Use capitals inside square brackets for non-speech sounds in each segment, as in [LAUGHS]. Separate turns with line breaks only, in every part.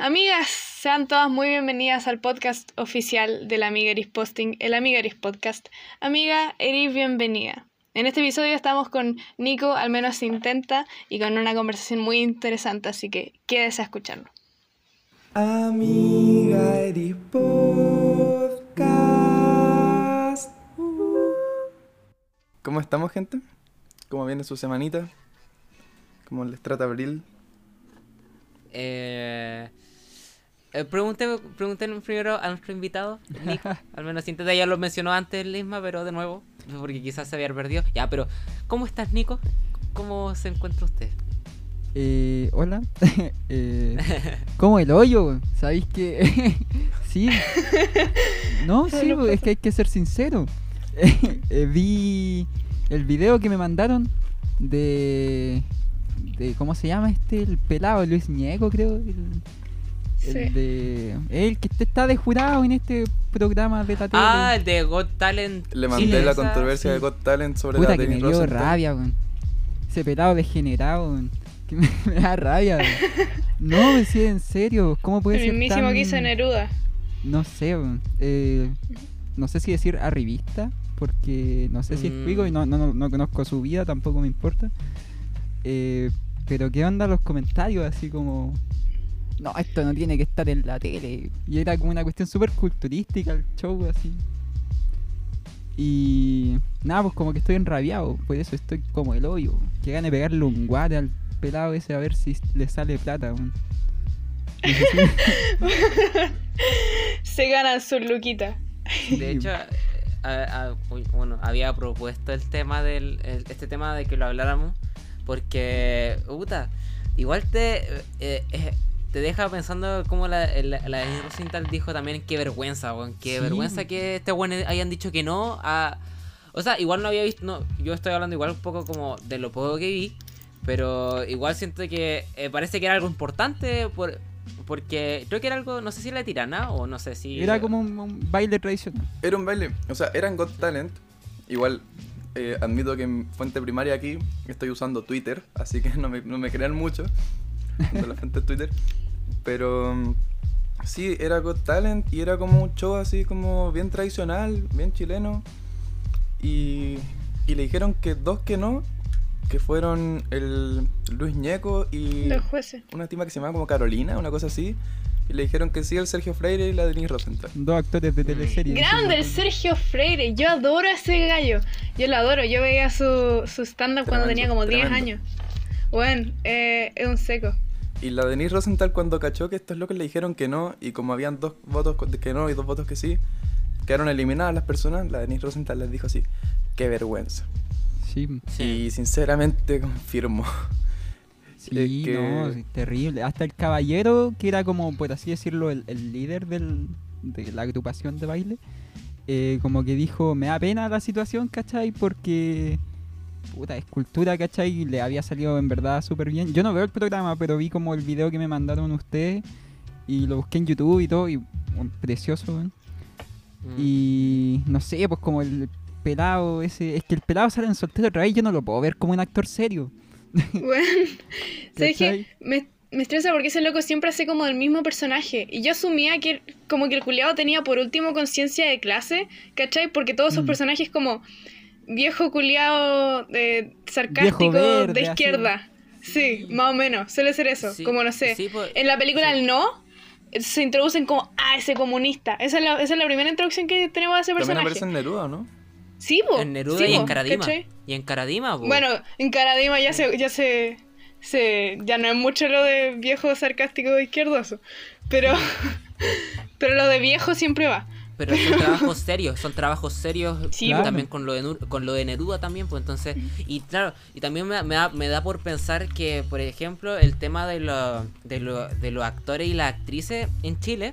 Amigas, sean todas muy bienvenidas al podcast oficial de la Amiga Eris Posting, el Amiga Eris Podcast. Amiga Eris, bienvenida. En este episodio estamos con Nico, al menos se intenta, y con una conversación muy interesante, así que quédese a escucharlo.
Amiga Eris Podcast. ¿Cómo estamos, gente? ¿Cómo viene su semanita? ¿Cómo les trata Abril?
Eh, eh, pregunté, pregunté primero a nuestro invitado, Nico. [LAUGHS] al menos siéntate, ya lo mencionó antes Lisma, pero de nuevo, porque quizás se había perdido. Ya, pero ¿cómo estás, Nico? ¿Cómo se encuentra usted?
Eh, hola. [LAUGHS] eh, [LAUGHS] ¿Cómo el hoyo? ¿Sabéis que.? sí. No, sí,
No
es que hay que ser sincero. Eh, vi el video que me mandaron de. de ¿Cómo se llama este? El pelado, Luis Ñeco, creo. El, el de. El que está de jurado en este programa de la tele.
Ah, el de Got Talent.
Le
Sí,
mandé la
esa-
controversia de. Got Talent sobre
Puta
la
que me dio
Rosenthal.
rabia, weón. Ese pelado degenerado, weón. Que me, [LAUGHS] me da rabia, weón. No, me sí, en serio. ¿Cómo puede
El
ser
mismísimo
tan...
que hizo Neruda.
No sé, weón. Eh, no sé si decir arribista, porque no sé si es
Mm.
cuico y no, no, no, no conozco su vida, tampoco me importa. Eh, pero qué onda los comentarios, así como... No, esto no tiene que estar en la tele. Y era como una cuestión súper culturística el show, así. Y nada, pues como que estoy enrabiado, por eso estoy como el hoyo. Que gane pegarle un guate al pelado ese a ver si le sale plata, [LAUGHS]
Se ganan su luquita.
De hecho, a- a- uy, bueno, había propuesto el tema del. el- este tema de que lo habláramos. Porque, puta, igual te. eh, eh, te deja pensando como la, la, la Rosenthal dijo también qué vergüenza, weón. Qué
Sí.
vergüenza que este weón hayan dicho que no a. O sea, igual no había visto. No, yo estoy hablando igual un poco como de lo poco que vi. Pero igual siento que eh, parece que era algo importante. Por, porque creo que era algo. No sé si era de tirana o no sé si.
Era como un, un baile tradicional.
Era un baile, o sea, eran Got Talent. Igual, eh, admito que en fuente primaria aquí estoy usando Twitter, así que [LAUGHS] no me, no me crean mucho de la fuente de Twitter. Pero mm, sí, era Got Talent y era como un show así como bien tradicional, bien chileno. Y, y le dijeron que dos que no, que fueron el Luis Ñeco y
Los jueces.
una tima que se llamaba como Carolina, una cosa así. Y le dijeron que sí el Sergio Freire y la Denise Rosenthal.
Dos actores de teleserie.
Grande el Sergio Freire. Yo adoro a ese gallo. Yo lo adoro. Yo veía su, su stand-up cuando tenía como 10
tremendo.
años. Bueno, eh, es un seco.
Y la Denise Rosenthal cuando cachó que estos locos le dijeron que no, y como habían dos votos que no y dos votos que sí, quedaron eliminadas las personas, la Denise Rosenthal les dijo así, qué vergüenza.
Sí,
Sí.
Y sinceramente confirmo.
sí,
Es que-
no, sí, terrible. Hasta el caballero, que era como, por así decirlo, el, el líder del, de la agrupación de baile, eh, como que dijo, me da pena la situación, ¿cachai? Porque, puta, escultura, ¿cachai? Y le había salido en verdad súper bien. Yo no veo el programa, pero vi como el video que me mandaron ustedes y lo busqué en YouTube y todo, y bueno, precioso, weón.
Mm.
Y no sé, pues como el pelado ese. Es que el pelado sale en soltero otra vez, yo no lo puedo ver como un actor serio. [LAUGHS]
Bueno, [LAUGHS] ¿sabes qué? Me, me estresa porque ese loco siempre hace como el mismo personaje. Y yo asumía que como que el culiado tenía por último conciencia de clase, ¿cachai? Porque todos sus
Mm.
personajes como viejo culiado eh, sarcástico
verde,
de
así.
izquierda. Sí, más o menos. Suele ser eso.
Sí,
como no sé.
sí, pues,
En la película
sí.
El No se introducen como, ah, ese comunista. Esa es la, esa es la primera introducción que tenemos a ese
También
personaje.
aparece en Neruda, ¿no?
Sí, po.
En Neruda
sí,
y en Caradima. Y en Caradima, po.
Bueno, en Caradima ya se, ya se, se, ya no es mucho lo de viejo sarcástico izquierdoso, pero, [LAUGHS] pero lo de viejo siempre va.
Pero son trabajos serios, son trabajos serios
Sí,
Claro.
también con lo de con lo de Neruda también, pues entonces, y claro, y también me, me da, me da por pensar que, por ejemplo, el tema de, lo, de, lo- de los actores y las actrices en Chile,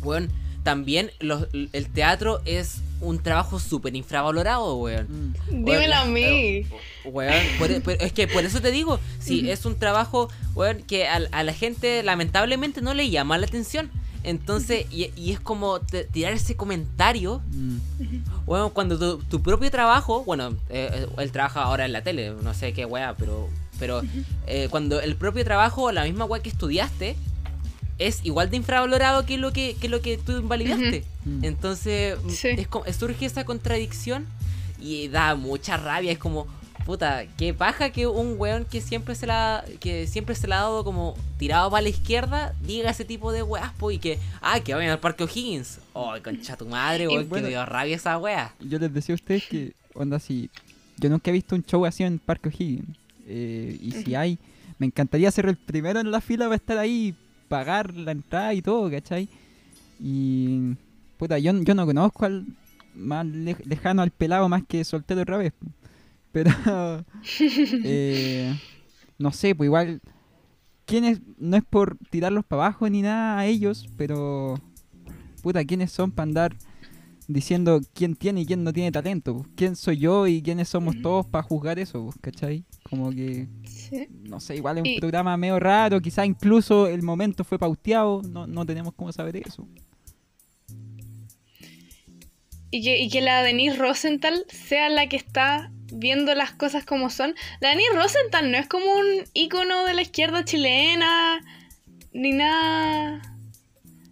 bueno, también los, el teatro es un trabajo súper infravalorado, weón.
Mm.
Dímelo a mí.
weón, por- por- es que por eso te digo, si es un trabajo, weón, que a, a la gente lamentablemente no le llama la atención. Entonces, y, y es como tirar ese comentario,
Mm.
bueno, cuando tu, tu propio trabajo, bueno, eh, él trabaja ahora en la tele, no sé qué weá, pero, pero eh, cuando el propio trabajo, la misma weá que estudiaste, es igual de infravalorado que lo que, que lo que tú invalidaste. Entonces
Sí.
es surge esa contradicción y da mucha rabia. Es como, puta, qué paja que un weón que siempre se la que siempre se la ha dado como tirado para la izquierda diga ese tipo de weas, po, y que, ah, que vayan al parque O'Higgins. Oh, concha tu madre, weón,
bueno-
que dio rabia esa wea.
Yo les decía a ustedes que, onda, si. Yo nunca he visto un show así en Parque O'Higgins. eh, y si hay, me encantaría ser el primero en la fila para estar ahí, pagar la entrada y todo, ¿cachai? Y. Puta, yo, yo no conozco al más lej- lejano al pelado más que soltero otra vez. po. Pero. eh, no sé, pues igual. ¿Quiénes? No es por tirarlos para abajo ni nada a ellos, pero. Puta, ¿quiénes son para andar diciendo quién tiene y quién no tiene talento? ¿Quién soy yo y quiénes somos todos para juzgar eso? ¿Cachai? Como que.
Sí.
No sé, igual es un
Y-
programa medio raro, quizá incluso el momento fue pauteado, no, no tenemos cómo saber eso.
Y que, y que la Denise Rosenthal sea la que está viendo las cosas como son. Denise Rosenthal no es como un ícono de la izquierda chilena, ni nada.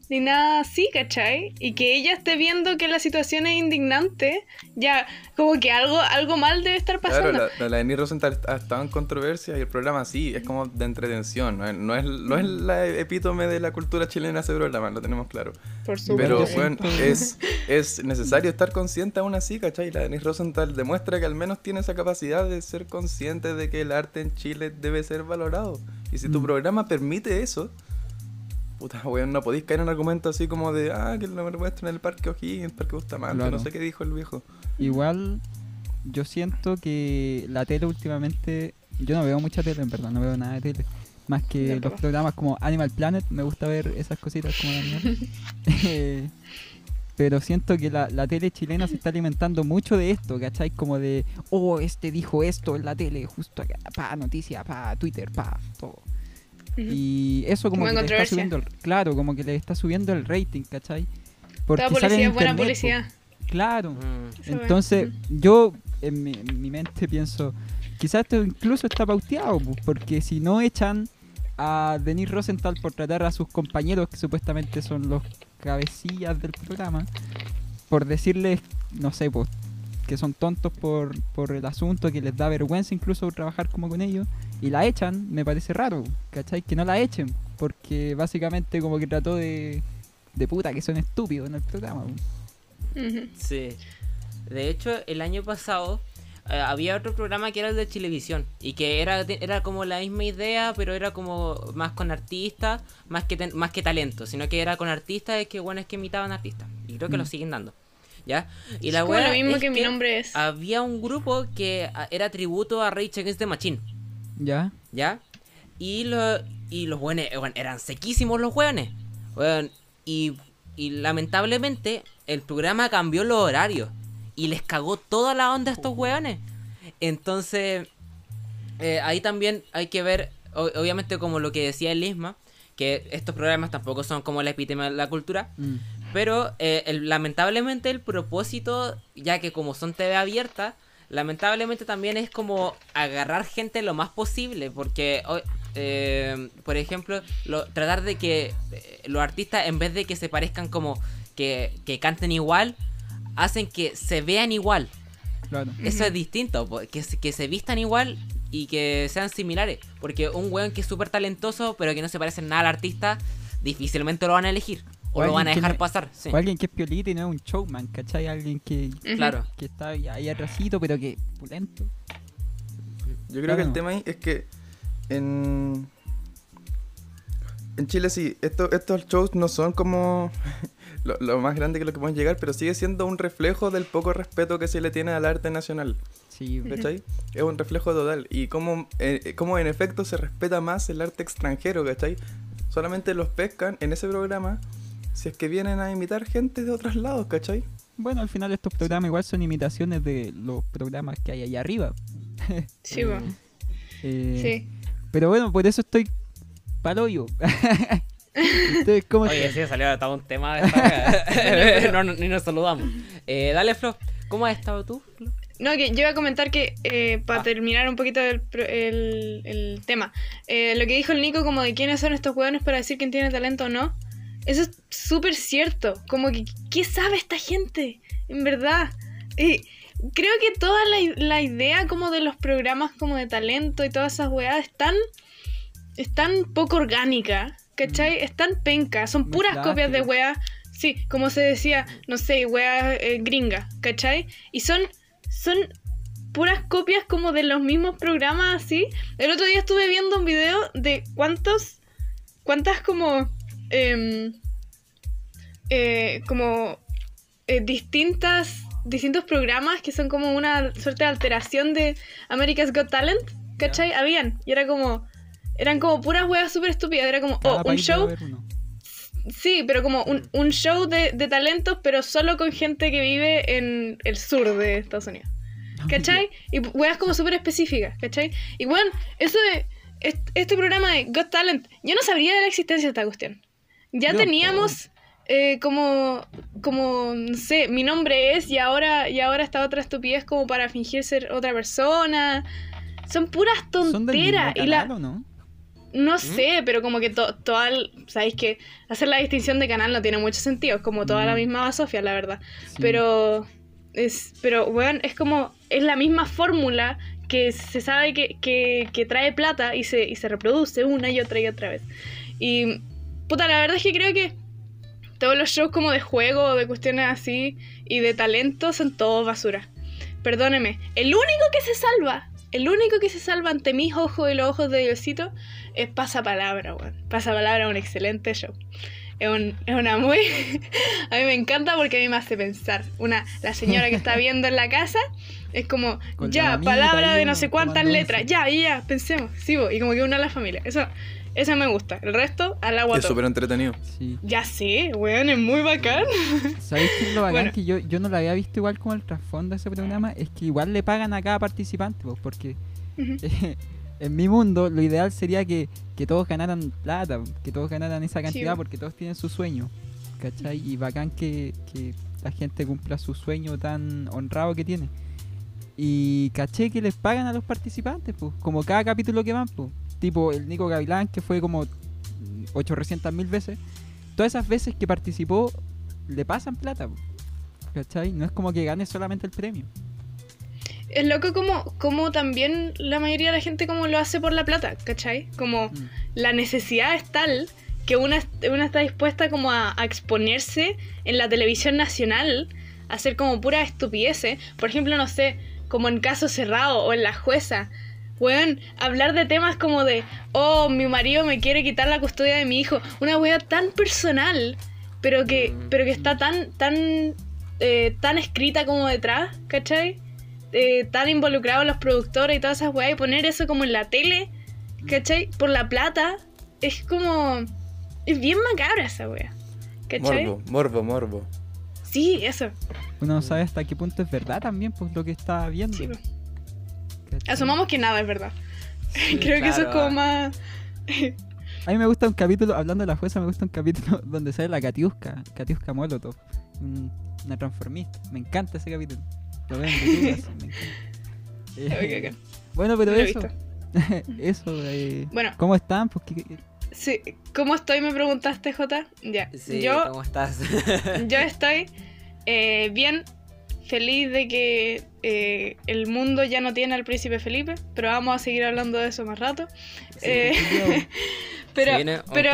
Ni nada así, ¿cachai? Y que ella esté viendo que la situación es indignante, ya, como que algo, algo mal debe estar pasando.
Claro, la, la, Denise Rosenthal ha estado en controversia y el programa sí, es como de entretención. No es, no es, no es la epítome de la cultura chilena ese programa, lo tenemos claro.
Por supuesto.
Pero bueno, es, es necesario estar consciente aún así, ¿cachai? La Denise Rosenthal demuestra que al menos tiene esa capacidad de ser consciente de que el arte en Chile debe ser valorado. Y si tu
Mm.
programa permite eso, puta, weón, no podéis caer en argumentos así como de, ah, que lo muestran en el Parque O'Higgins, el Parque Bustamante,
Claro.
no sé qué dijo el viejo.
Igual yo siento que la tele últimamente, yo no veo mucha tele en verdad, no veo nada de tele. Más que
Ya,
los programas como Animal Planet, me gusta ver esas cositas como animal. [LAUGHS] [LAUGHS] Pero siento que la, la tele chilena se está alimentando mucho de esto, ¿cachai? Como de, oh, este dijo esto en la tele, justo acá, pa, noticia, pa, Twitter, pa, todo. Y eso como
Como
que le está subiendo, el, claro, como que le está subiendo el rating, ¿cachai?
Toda
sale en
publicidad es buena
internet, po.
publicidad.
Claro.
Mm.
Entonces, yo en mi, en mi mente pienso, quizás esto incluso está pauteado, pues, porque si no echan a Denis Rosenthal por tratar a sus compañeros, que supuestamente son los cabecillas del programa, por decirles, no sé, pues, que son tontos por, por el asunto, que les da vergüenza incluso trabajar como con ellos, y la echan, me parece raro, ¿cachai? Que no la echen, porque básicamente como que trató de, de puta que son estúpidos en el programa.
Sí. De hecho, el año pasado eh, había otro programa que era el de televisión y que era, era como la misma idea, pero era como más con artistas, más que, ten- más que talento, sino que era con artistas es que bueno es que imitaban artistas. Y creo que lo
Mm.
siguen dando. ¿Ya? Y
Es
la
como lo mismo
es
que mi nombre es.
Había un grupo que ah, era tributo a Rage Against the Machine.
¿Ya?
¿Ya? Y, lo, y los buenos eran sequísimos los hueones. Y, y lamentablemente el programa cambió los horarios. Y les cagó toda la onda a estos hueones. Entonces, eh, ahí también hay que ver, obviamente como lo que decía el Isma, que estos programas tampoco son como la epítome de la cultura.
Mm.
Pero eh, el- lamentablemente el propósito, ya que como son TV abierta, lamentablemente también es como agarrar gente lo más posible, porque, eh, por ejemplo, lo- tratar de que eh, los artistas, en vez de que se parezcan como que, que canten igual, hacen que se vean igual.
Claro.
Eso es distinto, que, se- que se vistan igual y que sean similares. Porque un weón que es súper talentoso, pero que no se parece nada al artista, difícilmente lo van a elegir. O,
O
lo van a dejar pasar. sí.
O alguien que es piolita y no es un showman, ¿cachai? Alguien que.
Claro.
que está ahí, atrasito, pero que pulento.
Yo creo
Claro.
que el tema ahí es que en, en Chile sí, esto- estos shows no son como [LAUGHS] lo, lo más grande que lo que podemos llegar, pero sigue siendo un reflejo del poco respeto que se le tiene al arte nacional.
Sí,
¿Cachai? Es un reflejo total. Y como, eh, como en efecto se respeta más el arte extranjero, ¿cachai? Solamente los pescan en ese programa si es que vienen a imitar gente de otros lados, ¿cachai?
Bueno, al final estos programas igual son imitaciones de los programas que hay allá arriba. [LAUGHS]
Sí, po.
Eh,
sí.
Pero bueno, por eso estoy paloyo. [LAUGHS] Ustedes, ¿cómo
Oye, sí, salió todo un tema de esta [LAUGHS] no, no- ni nos saludamos. Eh, dale, Flo. ¿Cómo has estado tú? Flo?
No, que yo iba a comentar que, eh, para
Ah.
terminar un poquito el, pro- el- el tema, eh, lo que dijo el Nico como de quiénes son estos hueones para decir quién tiene talento o no, eso es súper cierto. Como que, ¿qué sabe esta gente? En verdad. Eh, creo que toda la, la idea como de los programas como de talento y todas esas weas están, están poco orgánica, ¿cachai? Están penca, son puras copias de weas, sí, como se decía, no sé, weas eh, gringa, ¿cachai? Y son, son puras copias como de los mismos programas así. El otro día estuve viendo un video de cuántos, cuántas como, em, eh, como eh, distintas, distintos programas que son como una suerte de alteración de America's Got Talent, ¿cachai? Habían, y era como, eran como puras weas súper estúpidas, era como,
Cada
oh, un show, sí, pero como un, un show de, de talentos, pero solo con gente que vive en el sur de Estados Unidos. ¿Cachai? Y weas como súper específicas, ¿cachai? Y bueno, eso de est- este programa de Got Talent, yo no sabría de la existencia de esta cuestión. Ya teníamos eh, como, como, no sé, mi nombre es y ahora, y ahora esta otra estupidez como para fingir ser otra persona. Son puras
¿Son del mismo
tonteras. Y la,
o no?
no sé, pero como que to- toda, el- sabéis que hacer la distinción de canal no tiene mucho sentido, es como toda la
Mm.
misma Sofía, la verdad.
Sí.
Pero es, pero bueno, es como, es la misma fórmula que se sabe que, que, que trae plata y se, y se reproduce una y otra y otra vez. Y puta, la verdad es que creo que todos los shows como de juego o de cuestiones así y de talento son todos basura. Perdóneme, el único que se salva, el único que se salva ante mis ojos y los ojos de Diosito es Pasapalabra, weón. Pasapalabra es un excelente show. Es, un- es una muy... [LAUGHS] a mí me encanta porque a mí me hace pensar. Una, la señora que está [LAUGHS] viendo en la casa es como,
Con
ya, palabra de no sé cuántas letras, ya, ya, pensemos, sí, bo, y como que una a la familia. Eso, eso me gusta. El resto, al agua
Es
todo.
súper entretenido.
Sí.
Ya sé, weón, es muy bacán. [LAUGHS]
¿Sabéis qué es lo bacán?
Bueno.
Que yo, yo no lo había visto igual como el trasfondo de ese programa. Es que igual le pagan a cada participante, pues, porque [LAUGHS] en mi mundo lo ideal sería que, que todos ganaran plata, que todos ganaran esa cantidad porque todos tienen su sueño. ¿Cachai? Y bacán que, que la gente cumpla su sueño tan honrado que tiene. Y caché que les pagan a los participantes, pues, como cada capítulo que van, pues. Tipo el Nico Gavilán, que fue como 800 mil veces. Todas esas veces que participó, le pasan plata. ¿cachai? No es como que gane solamente el premio.
Es loco como, como también la mayoría de la gente como lo hace por la plata, ¿cachai? Como
Mm.
la necesidad es tal que una, una está dispuesta como a, a exponerse en la televisión nacional, a hacer como pura estupideces. Por ejemplo, no sé, como en Caso Cerrado o en La Jueza. Weón, hablar de temas como de, oh, mi marido me quiere quitar la custodia de mi hijo. Una wea tan personal, pero que, pero que está tan, tan, eh, tan escrita como detrás, ¿cachai? Eh, tan involucrados los productores y todas esas weas, y poner eso como en la tele, ¿cachai? Por la plata, es como. Es bien macabra esa wea, ¿cachai?
Morbo, morbo, morbo.
Sí, eso.
Uno no sabe hasta qué punto es verdad también, pues lo que está viendo.
Sí, po. Asumamos que nada es verdad.
Sí, [LAUGHS]
Creo que eso es como más.
A mí me gusta un capítulo, hablando de la jueza, me gusta un capítulo [LAUGHS] donde sale la Katiuska, Katiuska Molotov, un- una transformista. Me encanta ese capítulo. Lo veo en YouTube, [LAUGHS] así, me encanta. Eh. Bueno, pero eso. eso, eh,
Bueno.
¿cómo están? Pues, ¿qué- qué-
Sí, ¿Cómo estoy? Me preguntaste, J. Ya.
Sí,
Yo,
¿cómo estás?
yo estoy eh, bien feliz de que eh, el mundo ya no tiene al príncipe Felipe, pero vamos a seguir hablando de eso más rato.
Sí.
Eh, [LAUGHS] pero,
un
pero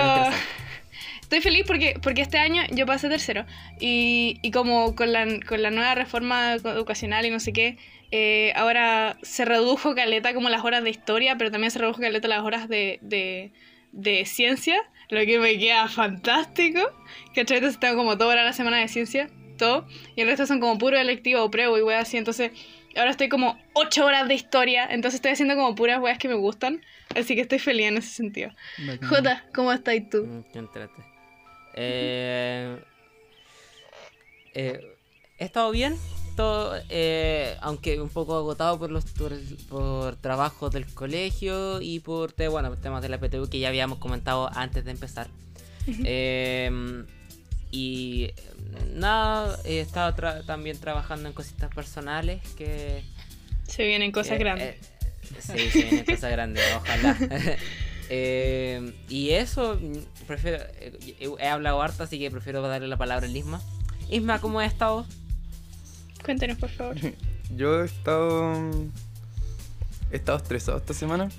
estoy feliz porque, porque este año yo pasé tercero y, y como con la, con la nueva reforma educacional y no sé qué, eh, ahora se redujo caleta como las horas de historia, pero también se redujo caleta las horas de, de, de ciencia, lo que me queda fantástico. Entonces tengo como toda hora la semana de ciencia, y el resto son como puro electivo o pruebo y weas así, entonces ahora estoy como 8 horas de historia, entonces estoy haciendo como puras weas que me gustan, así que estoy feliz en ese sentido.
bacán.
Jota, ¿cómo estás tú?
Mm, qué entrete. Eh, eh, he estado bien, todo, eh, aunque un poco agotado por los por, por trabajos del colegio y por te- bueno, temas de la PTU que ya habíamos comentado antes de empezar. Y mm, nada, he estado tra- también trabajando en cositas personales que...
Se vienen cosas
eh,
grandes.
eh, sí, se vienen cosas grandes, ojalá. [LAUGHS] Eh, y eso, mm, prefiero, eh, he hablado harto, así que prefiero darle la palabra a Isma. Isma, ¿cómo has estado?
Cuéntanos, por favor. [LAUGHS]
Yo he estado. He estado estresado esta semana.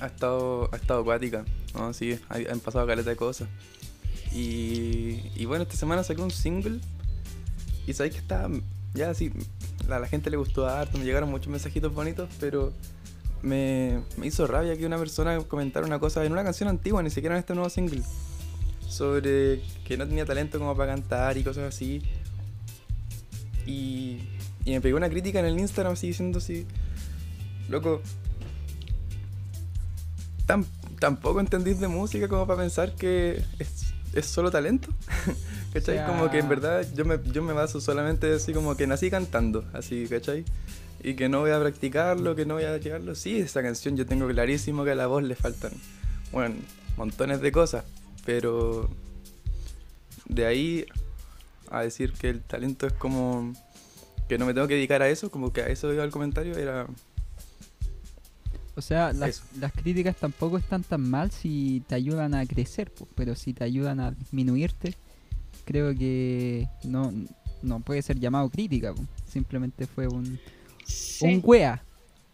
Ha estado, ha estado acuática. No, sí, han pasado caleta de cosas. Y, bueno, esta semana saqué un single. Y sabéis que está. Ya sí, a la gente le gustó harto, me llegaron muchos mensajitos bonitos, pero me, me hizo rabia que una persona comentara una cosa en una canción antigua, ni siquiera en este nuevo single. Sobre que no tenía talento como para cantar y cosas así. Y, y me pegó una crítica en el Instagram así diciendo así, loco, tampoco entendís de música como para pensar que es solo talento. [LAUGHS] ¿Cachai?
O sea-
Como que en verdad yo me, yo me baso solamente así como que nací cantando, así, ¿cachai? Y que no voy a practicarlo, que no voy a llegarlo. Sí, esa canción yo tengo clarísimo que a la voz le faltan, bueno, montones de cosas, pero de ahí a decir que el talento es como que no me tengo que dedicar a eso, como que a eso iba el comentario, era
O sea, las, las críticas tampoco están tan mal si te ayudan a crecer, pues, pero si te ayudan a disminuirte, creo que no, no puede ser llamado crítica, pues. simplemente fue un,
Sí.
un wea.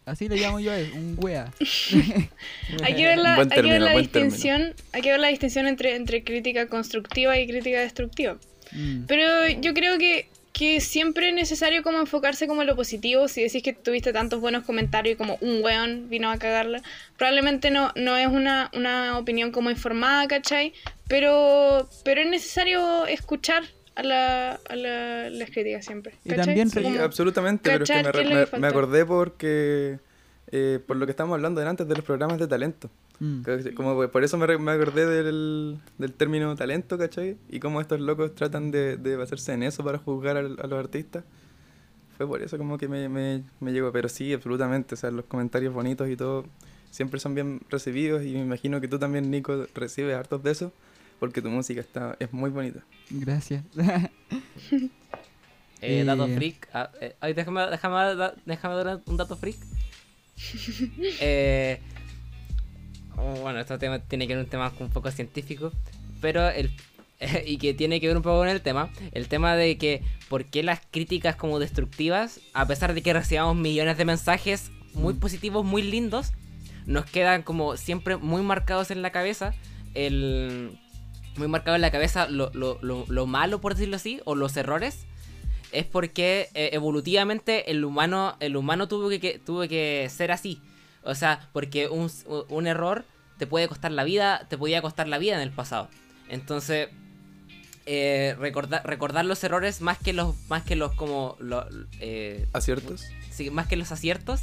Así le llamo yo a él, un wea. [LAUGHS] [LAUGHS]
Hay que ver la,
Buen
hay que ver
término,
la
buen término.
distinción, hay que ver la distinción entre, entre crítica constructiva y crítica destructiva.
Mm.
Pero yo creo que, que siempre es necesario como enfocarse como en lo positivo. Si decís que tuviste tantos buenos comentarios y como un weón vino a cagarla, probablemente no, no es una, una opinión como informada, ¿cachai? Pero, pero es necesario escuchar a, la, a la- las críticas siempre.
Y
¿cachai?
también
Sí,
Como-
absolutamente, pero es que me, me- me acordé porque eh, por lo que estábamos hablando de antes de los programas de talento.
Mm.
Como por eso me, me acordé del, del término talento, ¿cachai? Y cómo estos locos tratan de, de basarse en eso para juzgar al- a, los artistas. Fue por eso como que me, me, me llegó, pero sí, absolutamente, o sea, los comentarios bonitos y todo siempre son bien recibidos y me imagino que tú también, Nico, recibes hartos de eso porque tu música está es muy bonita.
Gracias.
Eh, [LAUGHS]
Eh,
dato freak. ah, eh, ay, déjame, déjame, déjame dar un dato freak. [LAUGHS] Eh, bueno, este tema tiene que ver un tema un poco científico, pero el [LAUGHS] y que tiene que ver un poco con el tema, el tema de que por qué las críticas como destructivas, a pesar de que recibamos millones de mensajes muy
Mm.
positivos, muy lindos, nos quedan como siempre muy marcados en la cabeza el muy marcado en la cabeza lo, lo- lo- lo malo, por decirlo así, o los errores, es porque eh, evolutivamente el humano, el humano tuvo que, que- tuvo que ser así. O sea, porque un, un error te puede costar la vida, te podía costar la vida en el pasado. Entonces, eh, recordar, recordar los errores más que los, más que los como lo- eh,
¿Aciertos?
sí, más que los aciertos,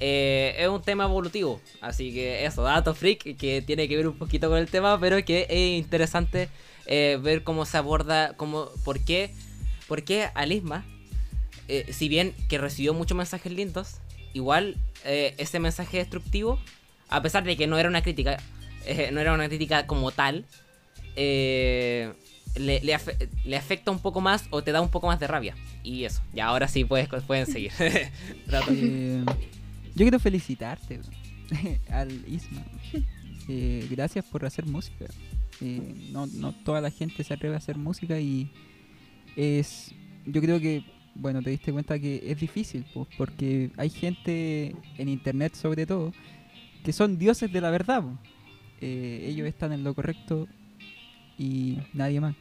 eh, es un tema evolutivo. Así que eso, dato freak, que tiene que ver un poquito con el tema, pero que es interesante ver cómo se aborda, cómo, por qué, por qué Alisma, si bien que recibió muchos mensajes lindos, igual eh, ese mensaje destructivo, a pesar de que no era una crítica, eh, no era una crítica como tal, eh, le, le afe- le afecta un poco más o te da un poco más de rabia. Y eso, ya ahora sí puedes, pueden seguir. [LAUGHS]
Yo quiero felicitarte [LAUGHS] al Isma. Gracias por hacer música. No, no toda la gente se atreve a hacer música y es. Yo creo que, bueno, te diste cuenta que es difícil, pues, porque hay gente en internet, sobre todo, que son dioses de la verdad. Eh, ellos están en lo correcto y nadie más.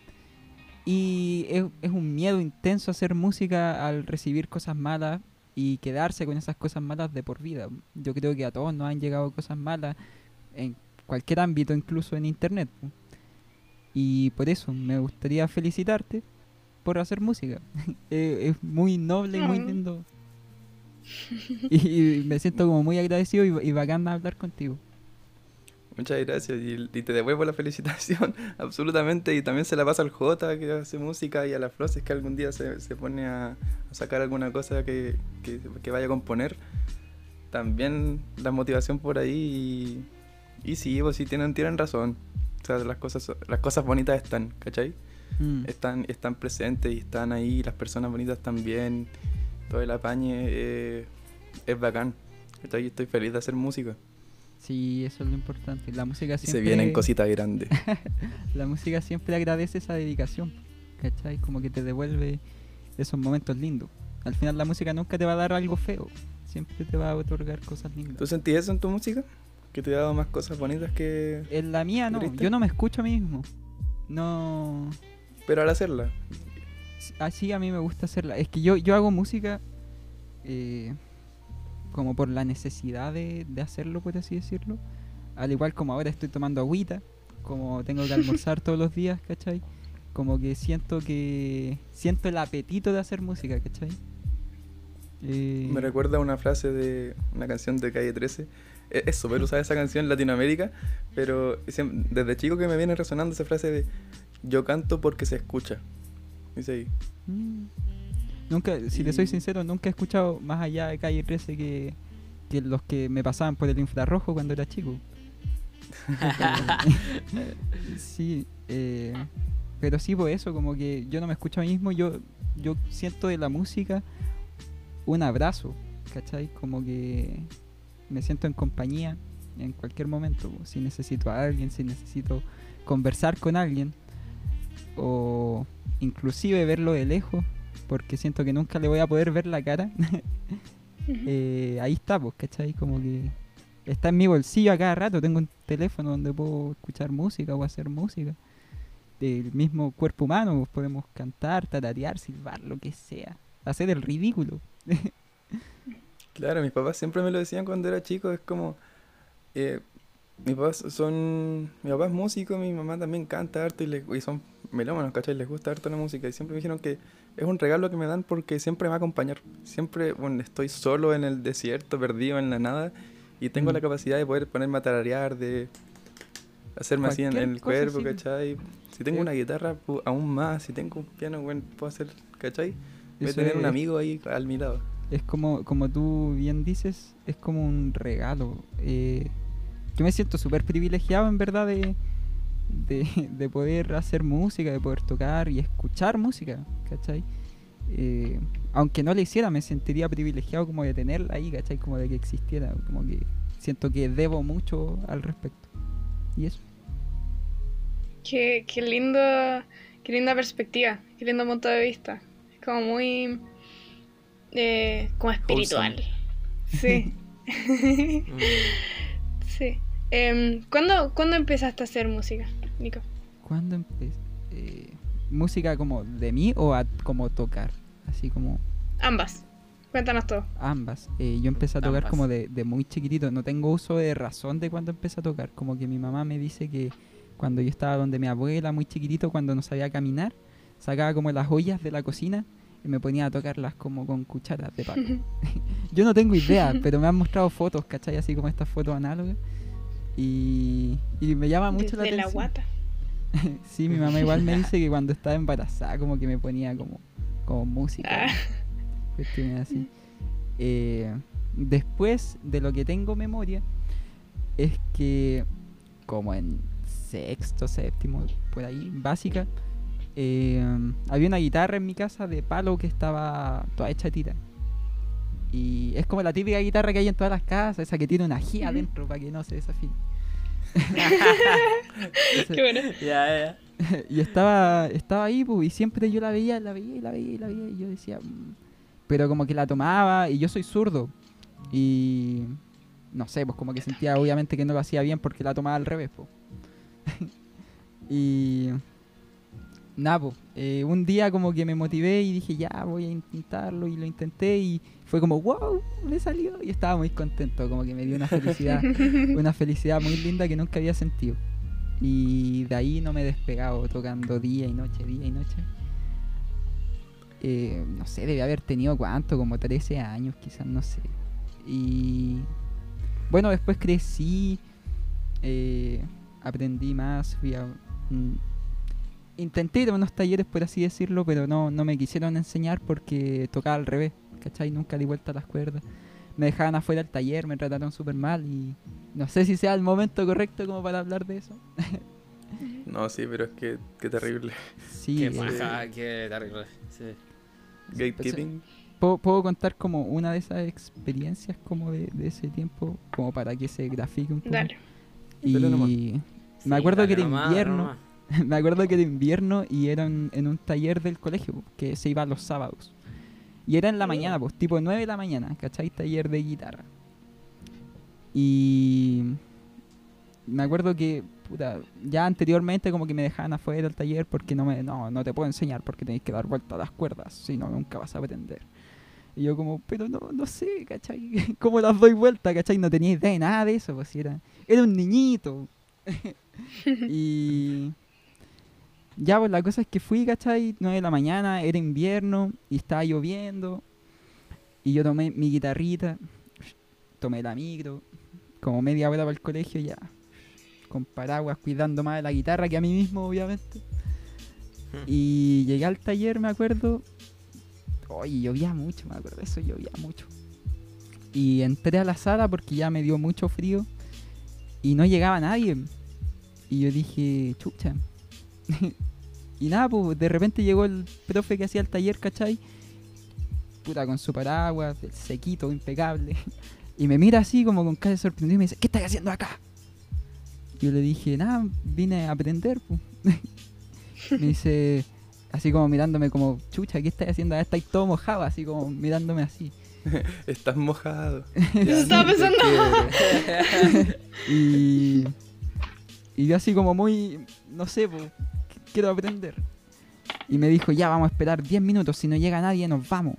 Y es, es un miedo intenso hacer música al recibir cosas malas y quedarse con esas cosas malas de por vida. Yo creo que a todos nos han llegado cosas malas en cualquier ámbito, incluso en internet. Y por eso me gustaría felicitarte por hacer música. [LAUGHS] Eh, es muy noble y muy lindo. [LAUGHS] Y, y me siento como muy agradecido y, y bacán hablar contigo.
Muchas gracias y, y te devuelvo la [LAUGHS] felicitación, absolutamente. Y también se la pasa al Jota que hace música y a la Flores que algún día se, se pone a, a sacar alguna cosa que, que, que vaya a componer. También la motivación por ahí y, y sí, pues sí tienen, tienen razón. O sea, las cosas, las cosas bonitas están, ¿cachai?
Mm.
están, están presentes y están ahí, las personas bonitas también, todo el apañe eh, es bacán. Estoy, estoy feliz de hacer música.
Sí, eso es lo importante. La música siempre...
se vienen cositas grandes. [LAUGHS]
La música siempre agradece esa dedicación, ¿cachai? Como que te devuelve esos momentos lindos. Al final la música nunca te va a dar algo feo, siempre te va a otorgar cosas lindas.
¿Tú sentís eso en tu música? ¿Que te ha dado más cosas bonitas que...?
En la mía no,
¿Triste?
yo no me escucho a mí mismo. No...
Pero al hacerla.
Así a mí me gusta hacerla. Es que yo, yo hago música eh, como por la necesidad de, de hacerlo, por así decirlo. Al igual como ahora estoy tomando agüita, como tengo que almorzar [LAUGHS] todos los días, ¿cachai? Como que siento que... Siento el apetito de hacer música, ¿cachai? Eh,
Me recuerda a una frase de una canción de Calle 13. E- Es súper [LAUGHS] usada esa canción en Latinoamérica, pero desde chico que me viene resonando esa frase de yo canto porque se escucha. Dice ahí.
Mm. Nunca, si te soy
Y-
sincero, nunca he escuchado más allá de Calle 13 que, que los que me pasaban por el infrarrojo cuando era chico. [LAUGHS] sí, eh, pero sí por eso, como que yo no me escucho a mí mismo, yo, yo siento de la música un abrazo, ¿cachai? Como que me siento en compañía en cualquier momento, po. si necesito a alguien, si necesito conversar con alguien, o inclusive verlo de lejos, porque siento que nunca le voy a poder ver la cara. [LAUGHS] eh, ahí está, pues, ¿cachai? Como que está en mi bolsillo a cada rato. Tengo un teléfono donde puedo escuchar música o hacer música. Del mismo cuerpo humano, pues, podemos cantar, tararear, silbar, lo que sea. Hacer el ridículo. [LAUGHS]
Claro, mis papás siempre me lo decían cuando era chico, es como... eh, mis papás son... Mi papá es músico, mi mamá también canta harto y, le- y son melómanos, ¿cachai? Les gusta harto la música y siempre me dijeron que es un regalo que me dan porque siempre me va a acompañar. Siempre, bueno, estoy solo en el desierto, perdido en la nada y tengo
Mm.
la capacidad de poder ponerme a tararear, de hacerme así en, el cuerpo,
sí.
¿cachai? Si tengo
Sí.
una guitarra, aún más. Si tengo un piano, bueno, puedo hacer, ¿cachai? Voy a tener un amigo ahí al mi lado.
Es como, como tú bien dices, es como un regalo. Eh, yo me siento súper privilegiado en verdad de, de, [LAUGHS] de poder hacer música, de poder tocar y escuchar música, ¿cachai? Eh, aunque no la hiciera, me sentiría privilegiado como de tenerla ahí, ¿cachai? Como de que existiera, como que siento que debo mucho al respecto. Y eso.
Qué, qué lindo, qué linda perspectiva, qué lindo punto de vista. Es como muy eh, como espiritual. Sí.
Mm. [LAUGHS] [LAUGHS]
sí. Em, ¿cuándo, ¿Cuándo empezaste a hacer música, Nico?
¿Cuándo empecé? Eh, ¿Música como de mí o a, como tocar? Así como...
Ambas. Cuéntanos todo.
Ambas. Eh, yo empecé a tocar
Ambas.
como de, de muy chiquitito. No tengo uso de razón de cuando empecé a tocar. Como que mi mamá me dice que cuando yo estaba donde mi abuela, muy chiquitito, cuando no sabía caminar, sacaba como las ollas de la cocina y me ponía a tocarlas como con cucharas de palo. [LAUGHS] [LAUGHS] yo no tengo idea, pero me han mostrado fotos, ¿cachai? Así como estas fotos análogas. Y, y me llama mucho la
Desde la
atención.
guata. [LAUGHS]
sí, mi mamá igual me [LAUGHS] dice que cuando estaba embarazada como que me ponía como, como música.
Ah.
cuestiones así. Eh, después de lo que tengo memoria, es que como en sexto, séptimo, por ahí, básica, eh, había una guitarra en mi casa de palo que estaba toda hecha tira. Y es como la típica guitarra que hay en todas las casas, esa que tiene una G adentro para que no se desafíe. Esa- [LAUGHS]
Qué bueno.
Ya, ya. [LAUGHS]
y estaba, estaba ahí, pues, y siempre yo la veía, la veía, y la veía, y la veía, y yo decía, "Mm". pero como que la tomaba, y yo soy zurdo, y no sé, pues como que sentía obviamente que no lo hacía bien porque la tomaba al revés, pues. [LAUGHS] y pues, eh, un día como que me motivé y dije, ya, voy a intentarlo, y lo intenté, y fue como, wow, me salió, y estaba muy contento, como que me dio una felicidad, [LAUGHS] una felicidad muy linda que nunca había sentido. Y de ahí no me he despegado tocando día y noche, día y noche. Eh, no sé, debe haber tenido cuánto, como 13 años, quizás, no sé. Y bueno, después crecí, eh, aprendí más, fui a... mm, intenté ir a unos talleres, por así decirlo, pero no, no me quisieron enseñar porque tocaba al revés, ¿cachai? Nunca di vuelta a las cuerdas. Me dejaban afuera del taller, me trataron súper mal y no sé si sea el momento correcto como para hablar de eso.
No, sí, pero es que, qué terrible.
Sí,
Qué
eh,
paja, qué terrible. Sí.
Gatekeeping.
¿puedo, puedo contar como una de esas experiencias como de, de ese tiempo, como para que se grafique un poco.
Dale.
Y
Dale
me
Sí,
acuerdo que era
nomás,
invierno.
nomás. [LAUGHS]
me acuerdo que era invierno y era en, en un taller del colegio po, que se iba los sábados. Y era en la mañana, pues tipo 9 de la mañana, ¿cachai? Taller de guitarra. Y me acuerdo que puta, ya anteriormente como que me dejaban afuera del taller porque no me no, no te puedo enseñar porque tenéis que dar vuelta a las cuerdas, si no nunca vas a aprender. Y yo como, pero no, no sé, ¿cachai? [LAUGHS] ¿Cómo las doy vuelta, cachai? No tenía idea de nada de eso, pues era, era un niñito. [LAUGHS] y ya, pues la cosa es que fui, ¿cachai? 9 de la mañana, era invierno y estaba lloviendo. Y yo tomé mi guitarrita, tomé la micro, como media hora para el colegio ya, con paraguas, cuidando más de la guitarra que a mí mismo, obviamente. Y llegué al taller, me acuerdo. Oye, llovía mucho, me acuerdo, eso llovía mucho. Y entré a la sala porque ya me dio mucho frío y no llegaba nadie. Y yo dije, chucha. [LAUGHS] y nada, pues de repente llegó el profe que hacía el taller, ¿cachai? Puta, con su paraguas, el sequito, impecable. [LAUGHS] Y me mira así como con cara de sorprendido y me dice, ¿qué estás haciendo acá? Yo le dije, nada, vine a aprender. pues". [LAUGHS] me dice, así como mirándome como, chucha, ¿qué estás haciendo? Ah, Estáis todo mojado, así como mirándome así. [LAUGHS]
Estás mojado.
Eso estaba pensando.
Y, y yo así como muy, no sé, pues, quiero aprender. Y me dijo, ya vamos a esperar 10 minutos, si no llega nadie nos vamos.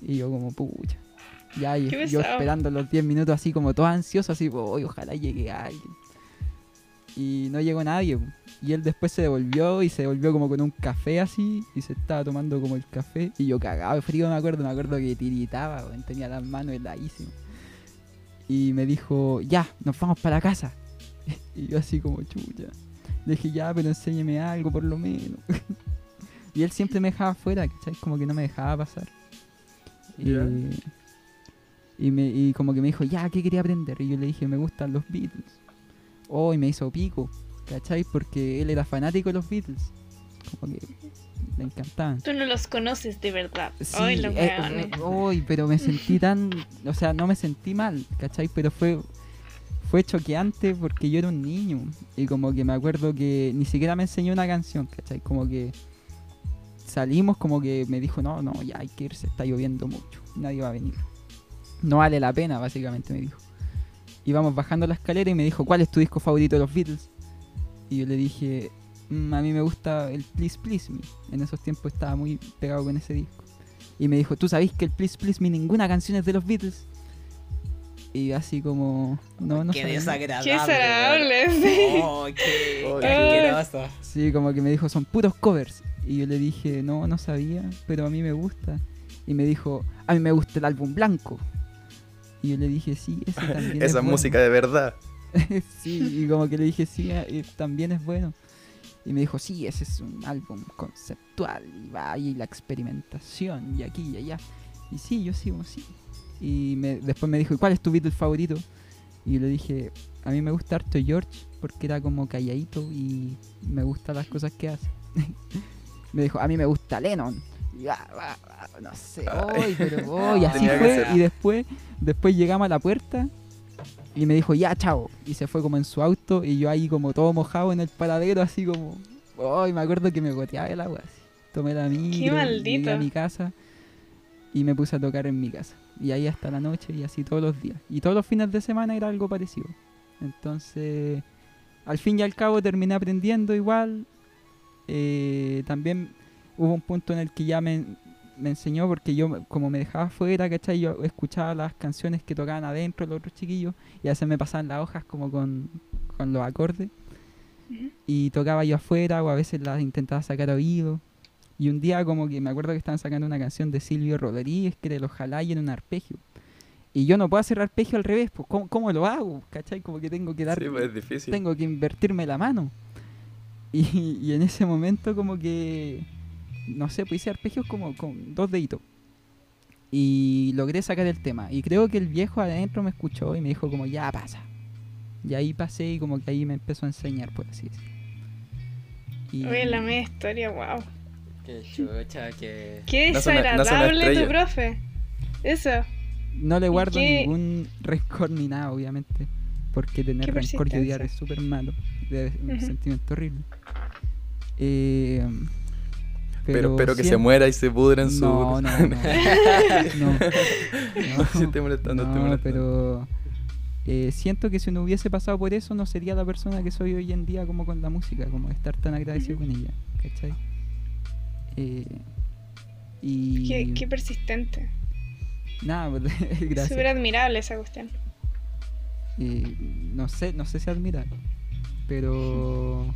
Y yo como, pucha. Ya, y yo esperando los 10 minutos así como todo ansioso, así, pues, "Oy, ojalá llegue alguien. Y no llegó nadie. Y él después se devolvió y se devolvió como con un café así y se estaba tomando como el café. Y yo cagado de frío me acuerdo, me acuerdo que tiritaba, weón, tenía las manos heladísimas. Y me dijo, ya, nos vamos para casa. [LAUGHS] Y yo así como chucha. Le dije, ya, pero enséñeme algo por lo menos. [LAUGHS] y él siempre me dejaba afuera, ¿cachai? Como que no me dejaba pasar. Y, y, me, y como que me dijo, ya, ¿qué quería aprender? Y yo le dije, me gustan los Beatles. Oh, y me hizo pico, ¿cachai? Porque él era fanático de los Beatles. Como que le encantaban.
Tú no los conoces de verdad.
Sí,
Ay, los
eh, eh, uy, pero me sentí tan, o sea, no me sentí mal, ¿cachai? Pero fue fue choqueante porque yo era un niño y como que me acuerdo que ni siquiera me enseñó una canción, ¿cachai? Como que salimos como que me dijo, no, no, ya hay que irse, está lloviendo mucho, nadie va a venir. No vale la pena, básicamente me dijo. Íbamos bajando la escalera y me dijo, ¿cuál es tu disco favorito de los Beatles? Y yo le dije, "Mm, a mí me gusta el Please Please Me. En esos tiempos estaba muy pegado con ese disco. Y me dijo, ¿tú sabés que el Please Please Me ninguna canción es de los Beatles? Y así como, no, no
Qué desagradable.
Qué desagradable, sí.
Oh, qué,
Oh,
qué.
Sí, como que me dijo, son puros covers. Y yo le dije, no, no sabía, pero a mí me gusta. Y me dijo, a mí me gusta el álbum blanco. Y yo le dije, sí, ese [LAUGHS] también es
Esa
bueno".
música de verdad. [LAUGHS]
sí, y como que le dije, sí, eh, también es bueno. Y me dijo, sí, ese es un álbum conceptual. Y va ahí la experimentación, y aquí y allá. Y sí, yo sigo, sí. Y me- después me dijo, ¿y cuál es tu Beatle favorito? Y le dije, a mí me gusta harto George, porque era como calladito y me gustan las cosas que hace. [LAUGHS] me dijo, a mí me gusta Lennon. Y, ah, ah, ah, no sé, hoy, pero hoy, así fue. Y después, después llegamos a la puerta y me dijo, ya, chao. Y se fue como en su auto y yo ahí como todo mojado en el paradero, así como... Ay, me acuerdo que me goteaba el agua. Así. Tomé la
maldito.
a mi casa y me puse a tocar en mi casa. Y ahí hasta la noche y así todos los días. Y todos los fines de semana era algo parecido. Entonces, al fin y al cabo terminé aprendiendo igual. Eh, también hubo un punto en el que ya me, me enseñó porque yo como me dejaba afuera, ¿cachai? Yo escuchaba las canciones que tocaban adentro los otros chiquillos y a veces me pasaban las hojas como con, con los acordes y tocaba yo afuera o a veces las intentaba sacar a oído. Y un día como que me acuerdo que estaban sacando una canción de Silvio Rodríguez que era el ojalá y en un arpegio. Y yo no puedo hacer arpegio al revés, pues ¿cómo, cómo lo hago? ¿Cachai? Como que tengo que dar
Sí, pues es difícil.
tengo que invertirme la mano. Y, y en ese momento como que, no sé, pues hice arpegios como con dos deditos. Y logré sacar el tema. Y creo que el viejo adentro me escuchó y me dijo como, ya pasa. Y ahí pasé y como que ahí me empezó a enseñar, por así decirlo. Y
Oye, la media historia, wow.
Qué [LAUGHS] chucha, que.
Qué
una
desagradable tu profe. Eso.
no le guardo
qué-
ningún rencor ni nada, obviamente. Porque tener
Qué
rencor y odiar es súper malo. Es un
Ujú.
sentimiento horrible. Eh,
Pero espero que se muera y se pudra en su.
No, no, no. [LAUGHS] no. [LAUGHS] No,
Sí, estoy molestando, estoy
no,
molestando.
pero eh, siento que si no hubiese pasado por eso no sería la persona que soy hoy en día como con la música, como estar tan agradecido con ella, ¿cachai? Eh, y
Qué, qué persistente.
nada, pues, [LAUGHS] gracias.
Súper admirable esa cuestión.
Eh, no sé, no sé si admirar, pero